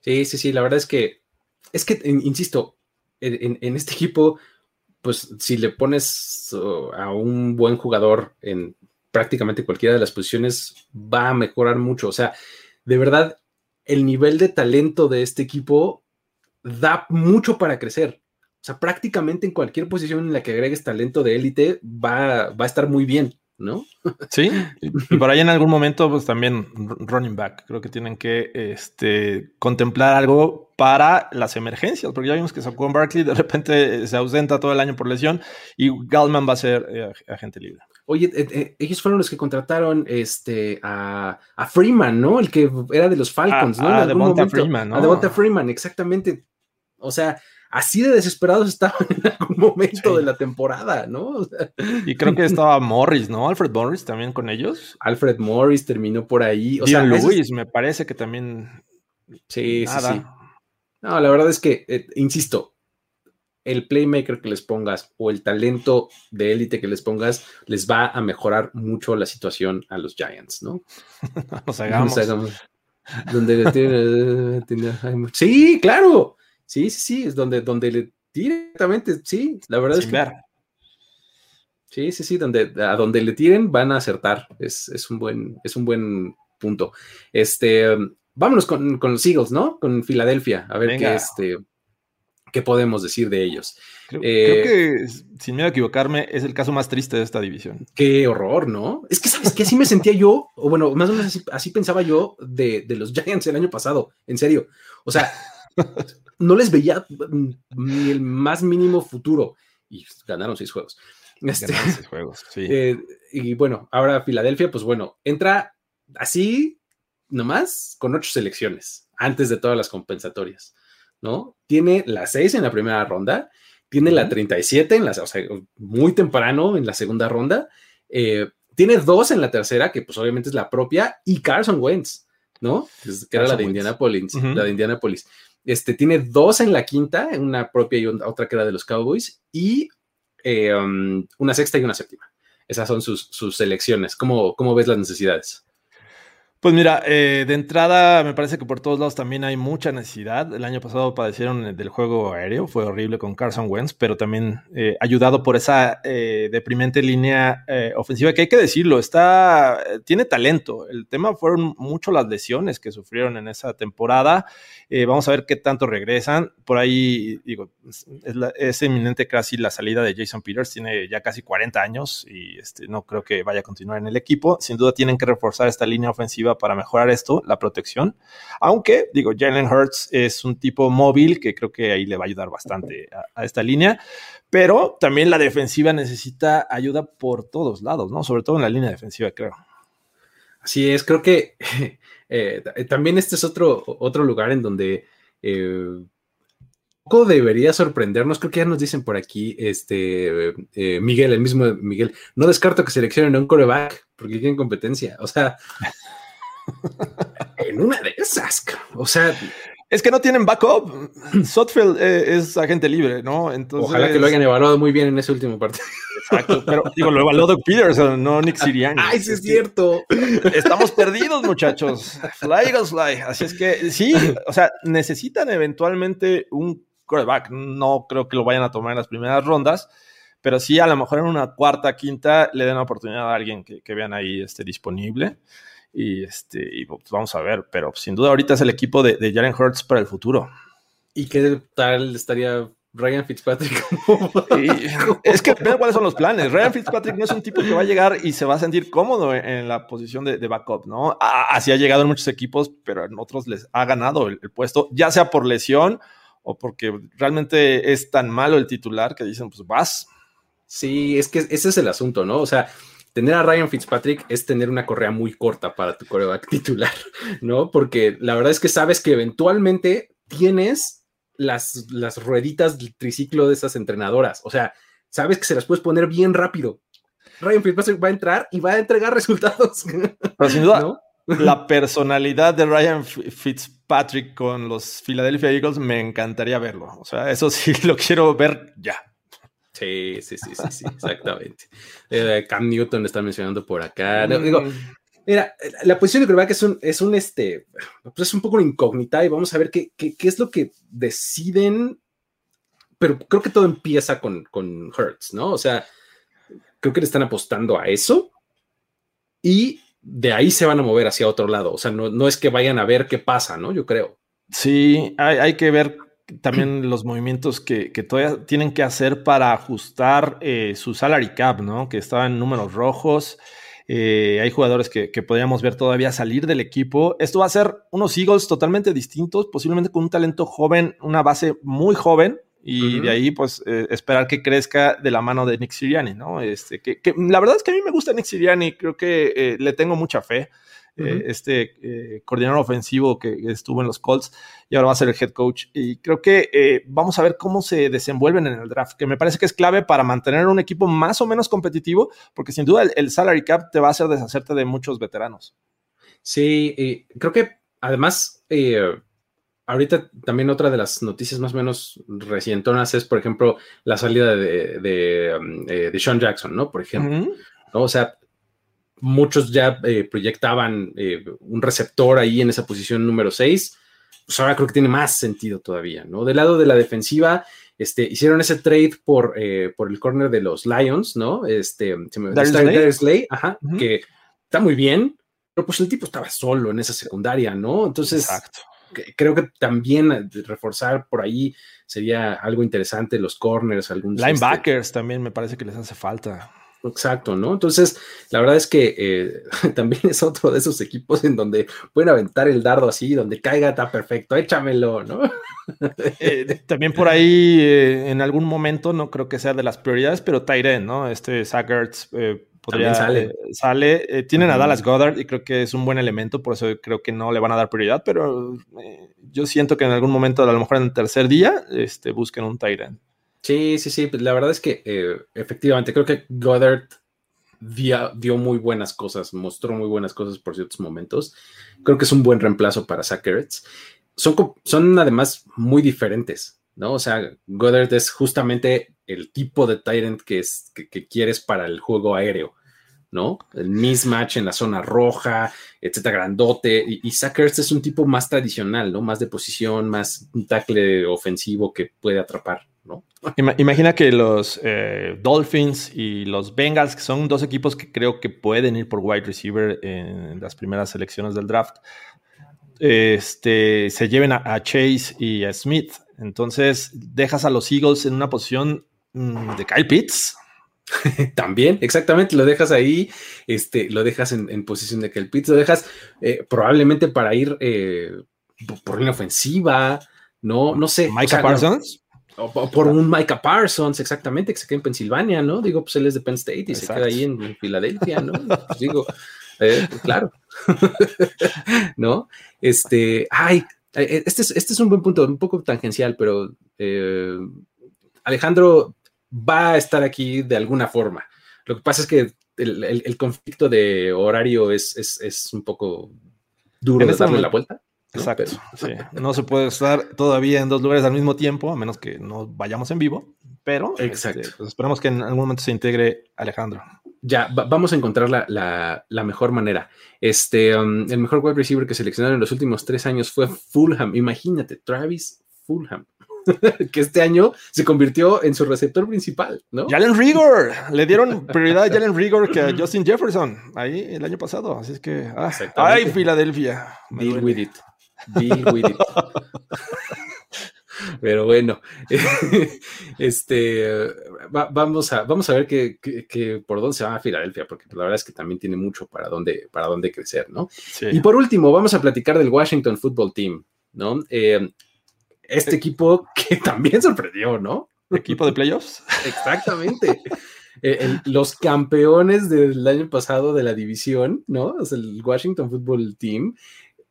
Sí, sí, sí. La verdad es que, es que, insisto, en, este equipo, pues si le pones uh, a un buen jugador en prácticamente cualquiera de las posiciones, va a mejorar mucho. O sea, de verdad, el nivel de talento de este equipo da mucho para crecer. O sea, prácticamente en cualquier posición en la que agregues talento de élite va, va, a estar muy bien, ¿no? Sí, y (laughs) por ahí en algún momento, pues también running back. Creo que tienen que este, contemplar algo para las emergencias, porque ya vimos que Saquon Barkley de repente se ausenta todo el año por lesión y Galman va a ser eh, agente libre. Oye, eh, eh, ellos fueron los que contrataron este, a, Freeman, ¿no? El que era de los Falcons, ¿no? A Devonta Freeman, ¿no? A Devonta Freeman, exactamente. O sea, así de desesperados estaban (laughs) en algún momento de la temporada, ¿no? y creo que (laughs) estaba Morris, ¿no? Alfred Morris también con ellos. Alfred Morris terminó por ahí. O sea, Luis, me parece que también. Sí, sí, sí. No, la verdad es que, eh, insisto, el playmaker que les pongas o el talento de élite que les pongas les va a mejorar mucho la situación a los Giants, ¿no? (laughs) Nos hagamos. donde (laughs) sí, claro. Sí, sí, sí, es donde, donde le directamente, sí, la verdad es que. Sí, sí, sí, donde, a donde le tiren van a acertar. Es, un, buen, es un buen punto. Este, vámonos con, los Eagles, ¿no? Con Filadelfia, a ver qué, este, qué podemos decir de ellos. Creo, eh, que, sin miedo a equivocarme, es el caso más triste de esta división. Qué horror, ¿no? Es que, ¿sabes que Así me sentía yo, o bueno, más o menos así, pensaba yo de, de, los Giants el año pasado, en serio. O sea, (laughs) no les veía ni el más mínimo futuro y ganaron seis juegos. Este, seis juegos, sí. Eh, y bueno, ahora Filadelfia, pues bueno, entra así nomás con ocho selecciones antes de todas las compensatorias, ¿no? Tiene la seis en la primera ronda, tiene la 37 en la, o sea, muy temprano en la segunda ronda, eh, tiene dos en la tercera, que pues obviamente es la propia, y Carson Wentz, ¿no? Que era la de Indianapolis, la de Indianapolis. Este, tiene dos en la quinta, una propia y otra que era de los Cowboys, y eh, um, una sexta y una séptima. Esas son sus, sus selecciones. ¿Cómo, ¿Cómo ves las necesidades? Pues mira, eh, de entrada me parece que por todos lados también hay mucha necesidad. El año pasado padecieron del juego aéreo, fue horrible con Carson Wentz, pero también eh, ayudado por esa eh, deprimente línea ofensiva que hay que decirlo, está, tiene talento. El tema fueron mucho las lesiones que sufrieron en esa temporada. vamos a ver qué tanto regresan. Por ahí, digo, es, es, eminente casi la salida de Jason Peters, tiene ya casi 40 años y este, no creo que vaya a continuar en el equipo. Sin duda tienen que reforzar esta línea ofensiva para mejorar esto, la protección. Aunque, digo, Jalen Hurts es un tipo móvil que creo que ahí le va a ayudar bastante a, esta línea. Pero también la defensiva necesita ayuda por todos lados, ¿no? Sobre todo en la línea defensiva, creo. Así es, creo que (laughs) eh, también este es otro, otro lugar en donde eh, poco debería sorprendernos. Creo que ya nos dicen por aquí, este eh, Miguel, el mismo Miguel. No descarto que seleccionen a un coreback porque tienen competencia. O sea, en una de esas, o sea. Es que no tienen backup. (clears throat) Sotfield eh, es agente libre, ¿no? Entonces, Ojalá que lo hayan evaluado muy bien en ese último partido. Exacto, pero digo, lo evaluó Doug Peterson, no Nick Sirianni. Ay, sí es cierto. Estamos perdidos, muchachos. Fly goes fly. Así es que sí, o sea, necesitan eventualmente un quarterback. No creo que lo vayan a tomar en las primeras rondas, pero sí a lo mejor en una cuarta, quinta le den la oportunidad a alguien que, que vean ahí este, disponible. Y, este, y pues vamos a ver, pero sin duda ahorita es el equipo de, de Jalen Hurts para el futuro. ¿Y qué tal estaría Ryan Fitzpatrick? (laughs) es que cuáles son los planes. Ryan Fitzpatrick no es un tipo que va a llegar y se va a sentir cómodo en, la posición de, backup, ¿no? Así ha llegado en muchos equipos, pero en otros les ha ganado el, puesto, ya sea por lesión o porque realmente es tan malo el titular que dicen, pues vas. Sí, es que ese es el asunto, ¿no? O sea, tener a Ryan Fitzpatrick es tener una correa muy corta para tu coreback (laughs) titular, ¿no? Porque la verdad es que sabes que eventualmente tienes las, las rueditas del triciclo de esas entrenadoras. O sea, sabes que se las puedes poner bien rápido. Ryan Fitzpatrick va a entrar y va a entregar (laughs) resultados. Pero sin duda, la personalidad de Ryan Fitzpatrick con los Philadelphia Eagles me encantaría verlo. O sea, eso sí (laughs) lo quiero ver ya. Sí, sí, sí, sí, sí, exactamente. Eh, Cam Newton está mencionando por acá. Digo, mm. mira, la posición de quarterback es un, es un, este, pues es un poco incógnita y vamos a ver qué, qué, qué, es lo que deciden, pero creo que todo empieza con, con Hertz, ¿no? O sea, creo que le están apostando a eso y de ahí se van a mover hacia otro lado. O sea, no, no es que vayan a ver qué pasa, ¿no? Yo creo. Sí, hay, hay que ver también los movimientos que, todavía tienen que hacer para ajustar eh, su salary cap, ¿no? Que estaba en números rojos. Eh, hay jugadores que, podríamos ver todavía salir del equipo. Esto va a ser unos Eagles totalmente distintos, posiblemente con un talento joven, una base muy joven, y de ahí, pues, eh, esperar que crezca de la mano de Nick Siriani, ¿no? Este, que, la verdad es que a mí me gusta Nick Siriani, creo que le tengo mucha fe. Eh, este eh, coordinador ofensivo que estuvo en los Colts y ahora va a ser el head coach. Y creo que eh, vamos a ver cómo se desenvuelven en el draft, que me parece que es clave para mantener un equipo más o menos competitivo, porque sin duda el, salary cap te va a hacer deshacerte de muchos veteranos. Sí, creo que además, ahorita también otra de las noticias más o menos recientonas es, por ejemplo, la salida de, de, um, Sean Jackson, ¿no? Por ejemplo. O sea, muchos ya eh, proyectaban eh, un receptor ahí en esa posición número 6, pues ahora creo que tiene más sentido todavía, ¿no? Del lado de la defensiva, este, hicieron ese trade por, eh, por el corner de los Lions, ¿no? Este, se me Darius Slay, ajá, que está muy bien, pero pues el tipo estaba solo en esa secundaria, ¿no? Entonces, creo que también reforzar por ahí sería algo interesante, los corners, algunos... Este Linebackers también me parece que les hace falta. Exacto, ¿no? Entonces, la verdad es que eh, (laughs) también es otro de esos equipos en donde pueden aventar el dardo así, donde caiga, está perfecto, échamelo, ¿no? (laughs) Eh, también por ahí, eh, en algún momento, no creo que sea de las prioridades, pero Tyren, ¿no? Este Sagerts podría sale. sale. tienen a Dallas Goddard y creo que es un buen elemento, por eso creo que no le van a dar prioridad, pero yo siento que en algún momento, a lo mejor en el tercer día, este, busquen un Tyren. Sí, sí, sí. La verdad es que eh, efectivamente creo que Goddard dio, muy buenas cosas, mostró muy buenas cosas por ciertos momentos. Creo que es un buen reemplazo para Zach Son, son además muy diferentes, ¿no? O sea, Goddard es justamente el tipo de Tyrant que, es, que, quieres para el juego aéreo. ¿No? El mismatch en la zona roja, etcétera, grandote. Y, y es un tipo más tradicional, ¿no? Más de posición, más un tackle ofensivo que puede atrapar. Imagina que los eh, Dolphins y los Bengals, que son dos equipos que creo que pueden ir por wide receiver en las primeras selecciones del draft, este, se lleven a, Chase y a Smith. Entonces dejas a los Eagles en una posición mm, de Kyle Pitts. (laughs) También, exactamente, lo dejas ahí, este, lo dejas en, posición de Kyle Pitts, lo dejas eh, probablemente para ir eh, por una ofensiva, no, no sé. Micah Parsons. por un Micah Parsons, exactamente, que se queda en Pensilvania, ¿no? Digo, pues él es de Penn State y se queda ahí en, Filadelfia, ¿no? Pues digo, eh, claro. (laughs) ¿No? Este, ay, este es, este es un buen punto, un poco tangencial, pero Alejandro va a estar aquí de alguna forma. Lo que pasa es que el, conflicto de horario es, es, un poco duro de este darle la vuelta. Exacto. Sí. No se puede estar todavía en dos lugares al mismo tiempo, a menos que no vayamos en vivo. Pero este, pues, esperemos que en algún momento se integre Alejandro. Ya, vamos a encontrar la, mejor manera. Este, um, el mejor wide receiver que seleccionaron en los últimos tres años fue Fulham. Imagínate, Travis Fulham. (laughs) que este año se convirtió en su receptor principal, ¿no? Jalen Rigor, le dieron (laughs) prioridad a Jalen Rigor que a Justin Jefferson ahí el año pasado, así es que, ah, ay, Filadelfia. Deal with it. Pero bueno, (laughs) este, vamos, a, vamos a ver que, por dónde se va a Filadelfia, porque la verdad es que también tiene mucho para dónde, para dónde crecer, ¿no? Y por último, vamos a platicar del Washington Football Team, ¿no? Eh, este equipo (laughs) que también sorprendió, ¿no? Equipo de playoffs. Exactamente. Eh, los campeones del año pasado de la división, ¿no? O el Washington Football Team,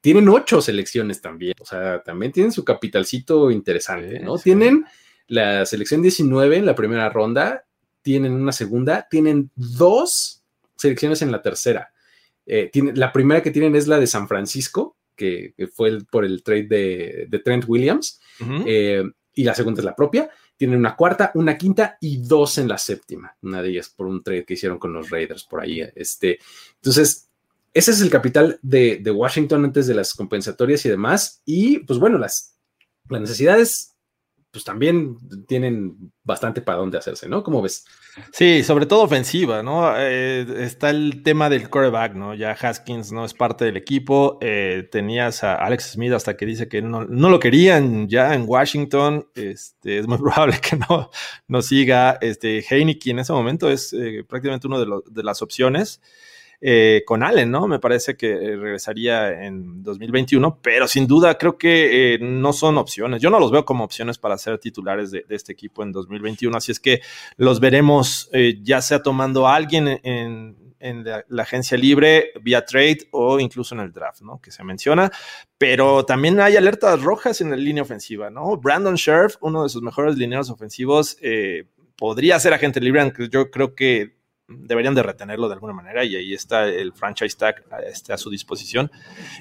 tienen ocho selecciones también, o sea, también tienen su capitalcito interesante, ¿no? Tienen la selección 19 en la primera ronda, tienen una segunda, tienen dos selecciones en la tercera. Eh, la primera que tienen es la de San Francisco, que, fue por el trade de, Trent Williams, eh, y la segunda es la propia. Tienen una cuarta, una quinta y dos en la séptima. Una de ellas por un trade que hicieron con los Raiders por ahí. Este, entonces, ese es el capital de, Washington antes de las compensatorias y demás. Y pues bueno, las, las necesidades pues también tienen bastante para dónde hacerse, ¿no? ¿Cómo ves? Sí, sobre todo ofensiva, ¿no? Eh, está el tema del quarterback, ¿no? Ya Haskins no es parte del equipo. Eh, tenías a Alex Smith hasta que dice que no, lo querían ya en Washington. Este, es muy (laughs) probable que no, no siga. Este, Heineken en ese momento es eh, prácticamente uno de, de las opciones. Eh, con Allen, ¿no? Me parece que eh, regresaría en 2021, pero sin duda creo que eh, no son opciones. Yo no los veo como opciones para ser titulares de, este equipo en 2021, así es que los veremos ya sea tomando a alguien en, la, agencia libre, vía trade o incluso en el draft, ¿no? Que se menciona, pero también hay alertas rojas en la línea ofensiva, ¿no? Brandon Scherf, uno de sus mejores lineos ofensivos, podría ser agente libre, aunque yo creo que deberían de retenerlo de alguna manera y ahí está el franchise tag este, a su disposición.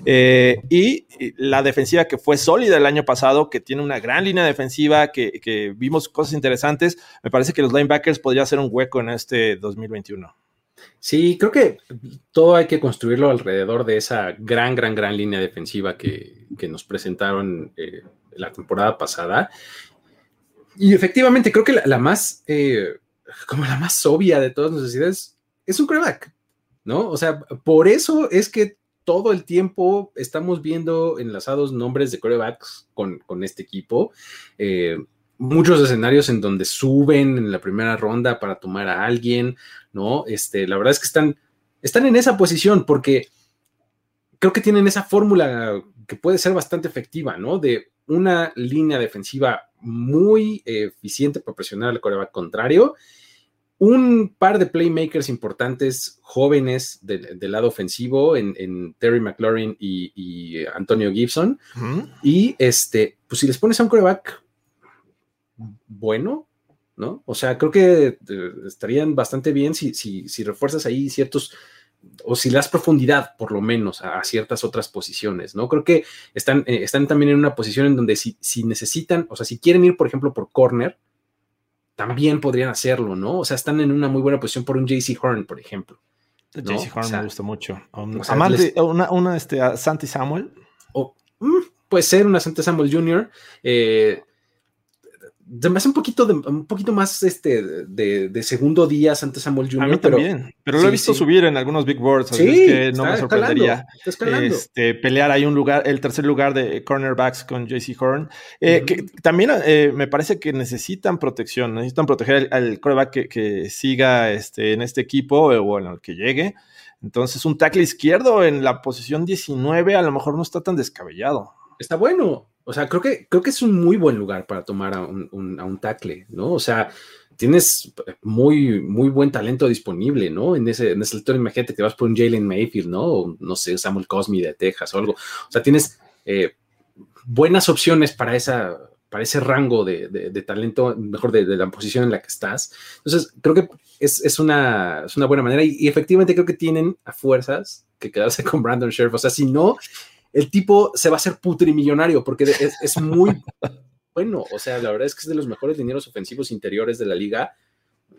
Eh, y la defensiva que fue sólida el año pasado, que tiene una gran línea defensiva, que, vimos cosas interesantes, me parece que los linebackers podría ser un hueco en este 2021. Sí, creo que todo hay que construirlo alrededor de esa gran, gran, gran línea defensiva que, nos presentaron eh, la temporada pasada. Y efectivamente, creo que la, más... Eh, como la más obvia de todas las necesidades, es un coreback, ¿no? O sea, por eso es que todo el tiempo estamos viendo enlazados nombres de corebacks con, este equipo. Eh, muchos escenarios en donde suben en la primera ronda para tomar a alguien, ¿no? Este, la verdad es que están, están en esa posición porque creo que tienen esa fórmula que puede ser bastante efectiva, ¿no? De una línea defensiva muy eficiente para presionar al coreback contrario un par de playmakers importantes jóvenes del lado ofensivo en, Terry McLaurin y, Antonio Gibson. Y este, pues si les pones a un coreback bueno, ¿no? O sea, creo que eh, estarían bastante bien si, si, refuerzas ahí ciertos, o si le das profundidad, por lo menos, a, ciertas otras posiciones, ¿no? Creo que están, eh, están también en una posición en donde si, si necesitan, o sea, si quieren ir, por ejemplo, por corner, también podrían hacerlo, ¿no? O sea, están en una muy buena posición por un JC Horn, por ejemplo. JC Horn me gusta mucho. una, una este, Santi Samuel. O, mm, puede ser una Santi Samuel Jr. Eh, se me hace un poquito, de, un poquito más este, de, segundo día antes Samuel Jr. A mí pero, también, pero lo he visto subir en algunos big boards, así es que no me sorprendería este, pelear ahí un lugar, el tercer lugar de cornerbacks con JC Horn. Eh, que también eh, me parece que necesitan protección, necesitan proteger al, coreback que, siga este, en este equipo eh, o en el que llegue. Entonces, un tackle izquierdo en la posición 19 a lo mejor no está tan descabellado. Está bueno, o sea, creo que, creo que es un muy buen lugar para tomar a un, a un tackle, ¿no? O sea, tienes muy, muy buen talento disponible, ¿no? En ese, en ese sector, imagínate que vas por un Jalen Mayfield, ¿no? O, no sé, Samuel Cosme de Texas o algo. O sea, tienes eh, buenas opciones para, esa, para ese rango de, de, talento, mejor de, de, la posición en la que estás. Entonces, creo que es, es, una, es una buena manera y, y, efectivamente creo que tienen a fuerzas que quedarse (laughs) con Brandon Sheriff. O sea, si no, el tipo se va a hacer putrimillonario porque es, muy (laughs) bueno. O sea, la verdad es que es de los mejores dineros ofensivos interiores de la liga.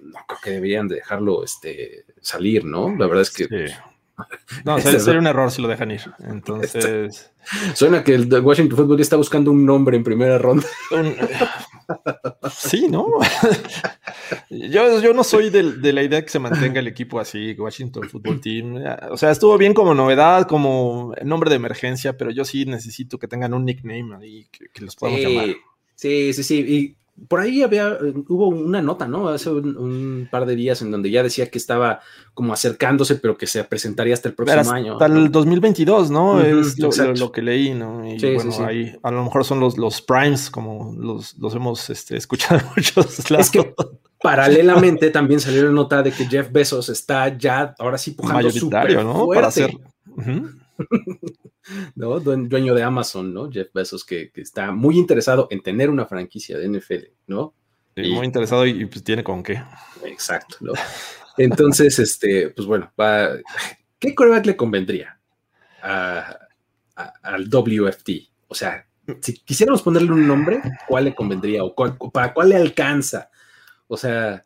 No creo que deberían dejarlo este, salir, ¿no? La verdad es que. No, (laughs) sería, un error si lo dejan ir. Entonces. (laughs) Suena que el Washington Football está buscando un nombre en primera ronda. Sí, ¿no? (laughs) Yo, yo no soy de, la idea que se mantenga el equipo así, Washington Football Team. O sea, estuvo bien como novedad, como nombre de emergencia, pero yo sí necesito que tengan un nickname ahí que, los podamos llamar. Sí, sí, sí. Y por ahí había, hubo una nota, ¿no? Hace un, par de días en donde ya decía que estaba como acercándose, pero que se presentaría hasta el próximo año. Hasta el 2022, ¿no? es lo, que leí, ¿no? Y bueno, ahí a lo mejor son los, los primes, como los, los hemos este, escuchado en (laughs) muchos lados. Es que paralelamente también salió la nota de que Jeff Bezos está ya, ahora sí, pujando súper ¿no? Para hacer... (laughs) ¿no? Dueño de Amazon, ¿no? Jeff Bezos, que, está muy interesado en tener una franquicia de NFL, ¿no? muy interesado y, pues tiene con qué. Exacto, ¿no? Entonces, este, pues bueno, ¿qué coreback le convendría al WFT? O sea, si quisiéramos ponerle un nombre, ¿cuál le convendría o para cuál le alcanza? O sea,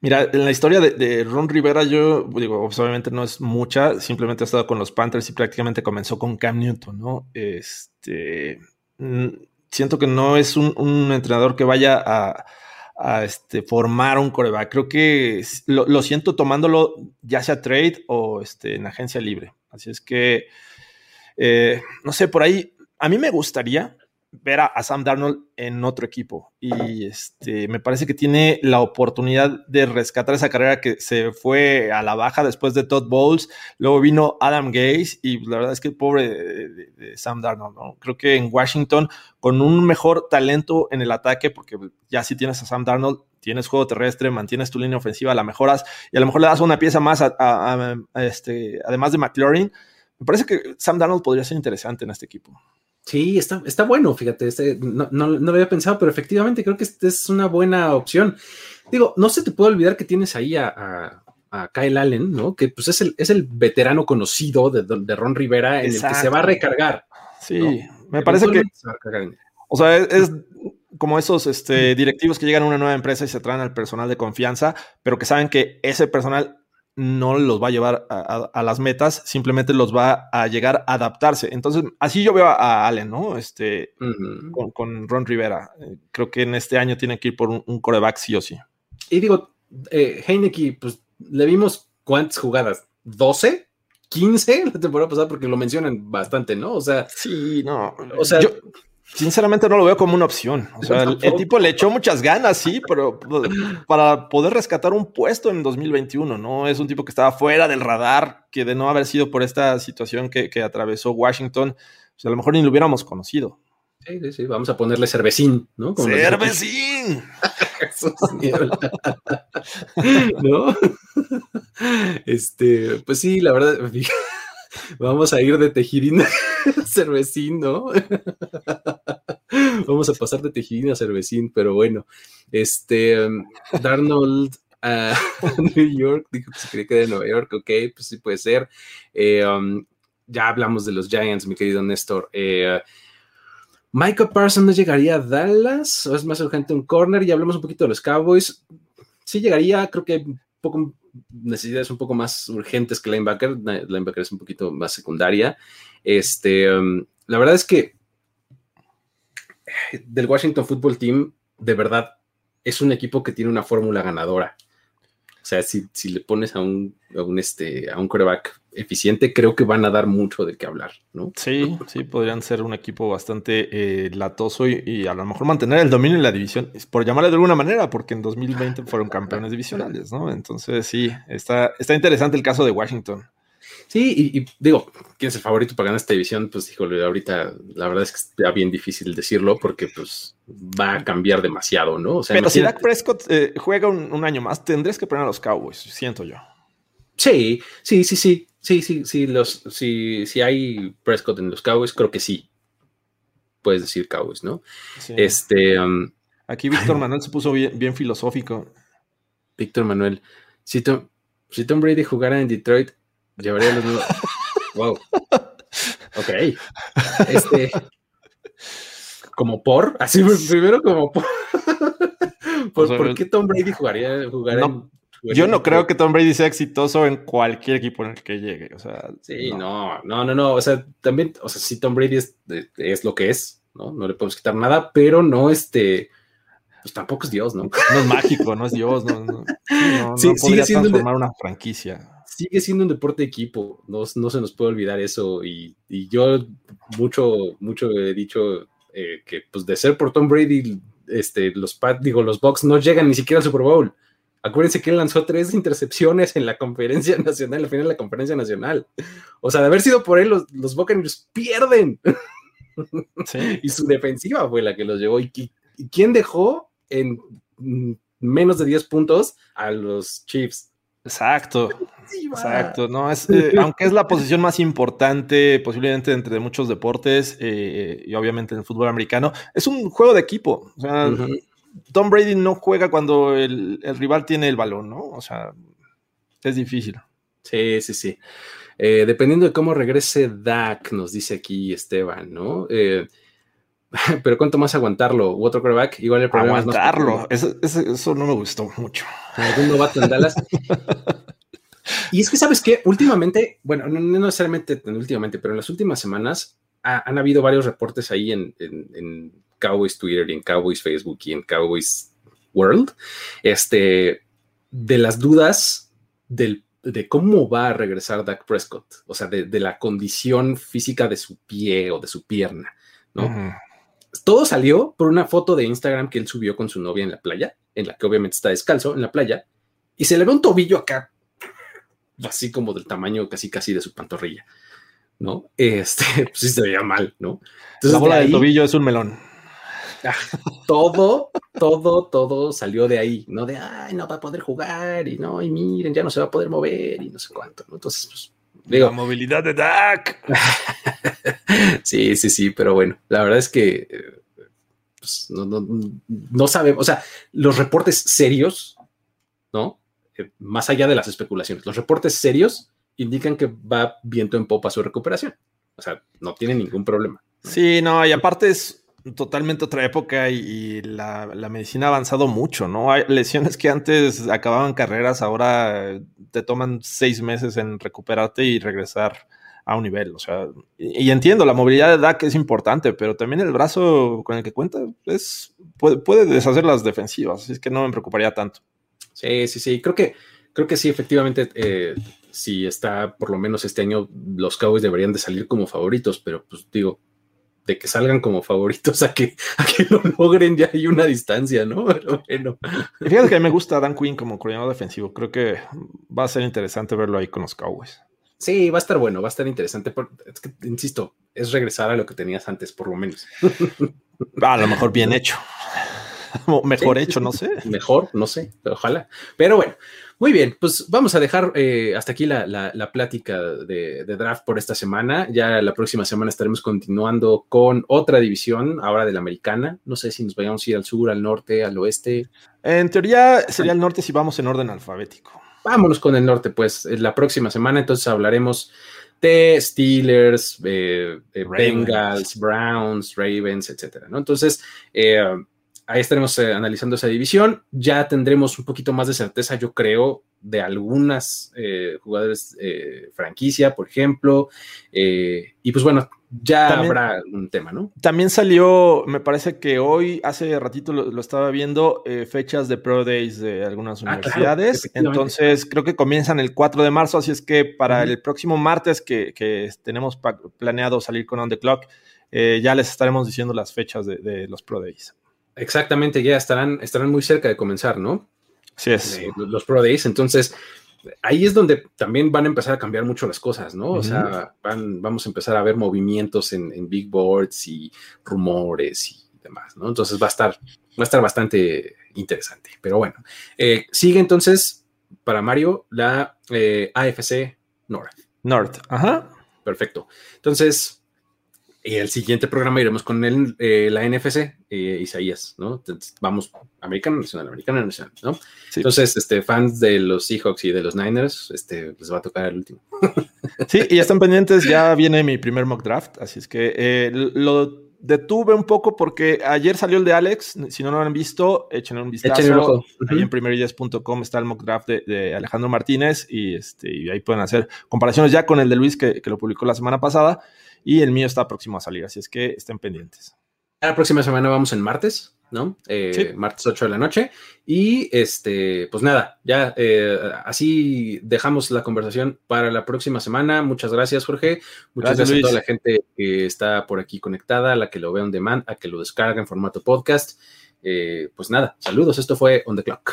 Mira, en la historia de, Ron Rivera, yo digo, obviamente no es mucha, simplemente ha estado con los Panthers y prácticamente comenzó con Cam Newton, ¿no? Este. Mm, siento que no es un, entrenador que vaya a, este, formar un coreback. Creo que lo, siento tomándolo ya sea trade o este, en agencia libre. Así es que, eh, no sé, por ahí, a mí me gustaría ver a, Sam Darnold en otro equipo. Y este, me parece que tiene la oportunidad de rescatar esa carrera que se fue a la baja después de Todd Bowles. Luego vino Adam Gaze y la verdad es que pobre de, Sam Darnold, ¿no? Creo que en Washington, con un mejor talento en el ataque, porque ya si tienes a Sam Darnold, tienes juego terrestre, mantienes tu línea ofensiva, la mejoras y a lo mejor le das una pieza más a, este, además de McLaurin. Me parece que Sam Darnold podría ser interesante en este equipo. Sí, está, está bueno, fíjate, este, no, no, lo había pensado, pero efectivamente creo que esta es una buena opción. Digo, no se te puede olvidar que tienes ahí a, Kyle Allen, ¿no? Que pues es el, es el veterano conocido de, de Ron Rivera en el que se va a recargar. Sí, me parece que... O sea, es, como esos este, directivos que llegan a una nueva empresa y se traen al personal de confianza, pero que saben que ese personal no los va a llevar a, las metas, simplemente los va a llegar a adaptarse. Entonces, así yo veo a, Allen, ¿no? Este, con, Ron Rivera. Eh, creo que en este año tiene que ir por un, coreback sí o sí. Y digo, eh, Heineke, pues le vimos cuántas jugadas, ¿12? ¿15 la temporada pasada? Porque lo mencionan bastante, ¿no? O sea, sí, no. O sea, yo, Sinceramente no lo veo como una opción. O sea, el, tipo le echó muchas ganas, sí, pero para poder rescatar un puesto en 2021, ¿no? Es un tipo que estaba fuera del radar, que de no haber sido por esta situación que, atravesó Washington, pues a lo mejor ni lo hubiéramos conocido. Sí, sí, sí, vamos a ponerle cervecín, ¿no? ¡Cervecín! (laughs) ¿No? (laughs) Este, pues sí, la verdad, Vamos a ir de tejirín a (laughs) cervecín, ¿no? Vamos a pasar de tejirín a cervecín, pero bueno. Este, um, Darnold a (laughs) New York, dijo que se quería quedar en Nueva York, ok, pues sí puede ser. Eh, um, ya hablamos de los Giants, mi querido Néstor. Eh, Micah Parsons no llegaría a Dallas, o es más urgente un corner, y hablamos un poquito de los Cowboys. Sí llegaría, creo que un poco necesidades un poco más urgentes que linebacker. Linebacker es un poquito más secundaria. Este, um, la verdad es que del Washington Football Team, de verdad, es un equipo que tiene una fórmula ganadora. O sea, si, si le pones a un, a un, este, a un coreback eficiente, creo que van a dar mucho de qué hablar, ¿no? Sí, sí, podrían ser un equipo bastante eh, latoso y, a lo mejor mantener el dominio en la división, por llamarle de alguna manera, porque en 2020 fueron campeones divisionales, ¿no? Entonces, sí, está, está interesante el caso de Washington. Sí, y, digo, ¿quién es el favorito para ganar esta división? Pues híjole, ahorita la verdad es que está bien difícil decirlo porque pues va a cambiar demasiado, ¿no? Pero si Dak Prescott eh, juega un, un, año más, tendrías que poner a los Cowboys, siento yo. Sí, sí, sí, sí. Sí, sí, sí, los, si, si hay Prescott en los Cowboys, creo que sí. Puedes decir Cowboys, ¿no? Este. Um, Aquí Víctor (laughs) Manuel se puso bien, filosófico. Víctor Manuel. Si Tom, si Tom Brady jugara en Detroit, llevaría los (laughs) wow. Ok. Este. Como por, así primero como por. (laughs) ¿Por, qué Tom Brady jugaría jugar en yo no creo que Tom Brady sea exitoso en cualquier equipo en el que llegue. O sea, sí, no, no, no, no. O sea, también, o sea, sí, Tom Brady es, es lo que es, ¿no? No le podemos quitar nada, pero no este. Pues tampoco es Dios, ¿no? No es mágico, no es Dios, no, no, no, sí, sigue siendo transformar una franquicia. Sigue siendo un deporte de equipo, no, no se nos puede olvidar eso. Y, y yo mucho, mucho he dicho eh, que, pues, de ser por Tom Brady, este, los digo, los Bucks no llegan ni siquiera al Super Bowl. Acuérdense que él lanzó tres intercepciones en la conferencia (laughs) nacional, al final de la conferencia nacional. O sea, de haber sido por él, los, los Buccaneers pierden. (laughs) y su defensiva fue la que los llevó. ¿Y, quién dejó en menos de 10 puntos a los Chiefs? Exacto. Exacto, no es, eh, (laughs) aunque es la posición más importante posiblemente entre muchos deportes eh, y obviamente en el fútbol americano, es un juego de equipo. O sea, Tom Brady no juega cuando el, rival tiene el balón, ¿no? O sea, es difícil. Sí, sí, sí. Eh, dependiendo de cómo regrese Dak, nos dice aquí Esteban, ¿no? Eh, (laughs) pero ¿cuánto más aguantarlo? ¿U otro quarterback? Igual el problema Aguantarlo. eso, eso, no me gustó mucho. Algún novato en Dallas. (laughs) y es que, ¿sabes qué? Últimamente, bueno, no, necesariamente últimamente, pero en las últimas semanas han habido varios reportes ahí en Cowboys Twitter y en Cowboys Facebook y en Cowboys World, este, de las dudas del, de cómo va a regresar Dak Prescott, o sea, de, la condición física de su pie o de su pierna, ¿no? Todo salió por una foto de Instagram que él subió con su novia en la playa, en la que obviamente está descalzo en la playa, y se le ve un tobillo acá, así como del tamaño casi casi de su pantorrilla, ¿no? Este, (laughs) pues sí se veía mal, ¿no? Entonces, la bola de tobillo es un melón. (laughs) Todo, todo, todo salió de ahí, no de, ay, no va a poder jugar y no, y miren, ya no se va a poder mover y no sé cuánto, ¿no? Entonces, pues, digo. La movilidad de Dak. (laughs) sí, sí, sí, pero bueno, la verdad es que pues, no, no, no sabemos, o sea, los reportes serios, ¿no? Eh, más allá de las especulaciones, los reportes serios indican que va viento en popa su recuperación. O sea, no tiene ningún problema. Sí, no, y aparte es totalmente otra época y, la, medicina ha avanzado mucho, ¿no? Hay lesiones que antes acababan carreras, ahora te toman seis meses en recuperarte y regresar a un nivel. O sea, y, entiendo, la movilidad de DAC es importante, pero también el brazo con el que cuenta es, puede, deshacer las defensivas, así es que no me preocuparía tanto. Sí, sí, sí, creo que, creo que sí, efectivamente, eh, si está por lo menos este año, los Cowboys deberían de salir como favoritos, pero pues digo, de que salgan como favoritos a que, a que lo logren, ya hay una distancia, ¿no? Pero bueno. Fíjate que a mí me gusta Dan Quinn como coordinador defensivo. Creo que va a ser interesante verlo ahí con los Cowboys. Sí, va a estar bueno, va a estar interesante. es que, insisto, es regresar a lo que tenías antes, por lo menos. a lo mejor bien hecho. Mejor hecho, no sé. Mejor, no sé, ojalá. Pero bueno, muy bien, pues vamos a dejar eh, hasta aquí la, plática de, draft por esta semana. Ya la próxima semana estaremos continuando con otra división, ahora de la americana. No sé si nos vayamos a ir al sur, al norte, al oeste. En teoría sería el norte si vamos en orden alfabético. Vámonos con el norte, pues la próxima semana entonces hablaremos de Steelers, eh, Bengals, Browns, Ravens, etcétera, ¿no? Entonces, eh, ahí estaremos eh, analizando esa división. Ya tendremos un poquito más de certeza, yo creo, de algunas eh, jugadores eh, franquicia, por ejemplo. y pues bueno, ya habrá un tema, ¿no? También salió, me parece que hoy, hace ratito lo, estaba viendo, fechas de Pro Days de algunas ah, universidades. Entonces, creo que comienzan el 4 de marzo, así es que para el próximo martes que, tenemos planeado salir con On The Clock, ya les estaremos diciendo las fechas de, de los Pro Days. Exactamente, ya estarán, estarán muy cerca de comenzar, ¿no? Sí es. Eh, los Pro Days, entonces ahí es donde también van a empezar a cambiar mucho las cosas, ¿no? O sea, van, vamos a empezar a ver movimientos en, big boards y rumores y demás, ¿no? Entonces va a estar, va a estar bastante interesante. Pero bueno, eh, sigue entonces para Mario la eh, AFC North. North, ajá. Perfecto. Entonces, el siguiente programa iremos con el, eh, la NFC, eh, Isaías, ¿no? vamos, Americana Nacional, Americana Nacional, ¿no? Entonces, este, fans de los Seahawks y de los Niners, este, les va a tocar el último. (laughs) Sí, y ya están pendientes, ya viene mi primer mock draft, así es que eh, lo detuve un poco porque ayer salió el de Alex, si no lo han visto, échenle un vistazo. Ahí en primerideas.com está el mock draft de, Alejandro Martínez y, este, y ahí pueden hacer comparaciones ya con el de Luis que, que lo publicó la semana pasada y el mío está próximo a salir, así es que estén pendientes. La próxima semana vamos en martes, ¿no? Eh, martes 8 de la noche. Y este, pues nada, ya eh, así dejamos la conversación para la próxima semana. Muchas gracias, Jorge. Muchas gracias, a toda la gente que está por aquí conectada, a la que lo ve on demand, a que lo descarga en formato podcast. Eh, pues nada, saludos. Esto fue On the Clock.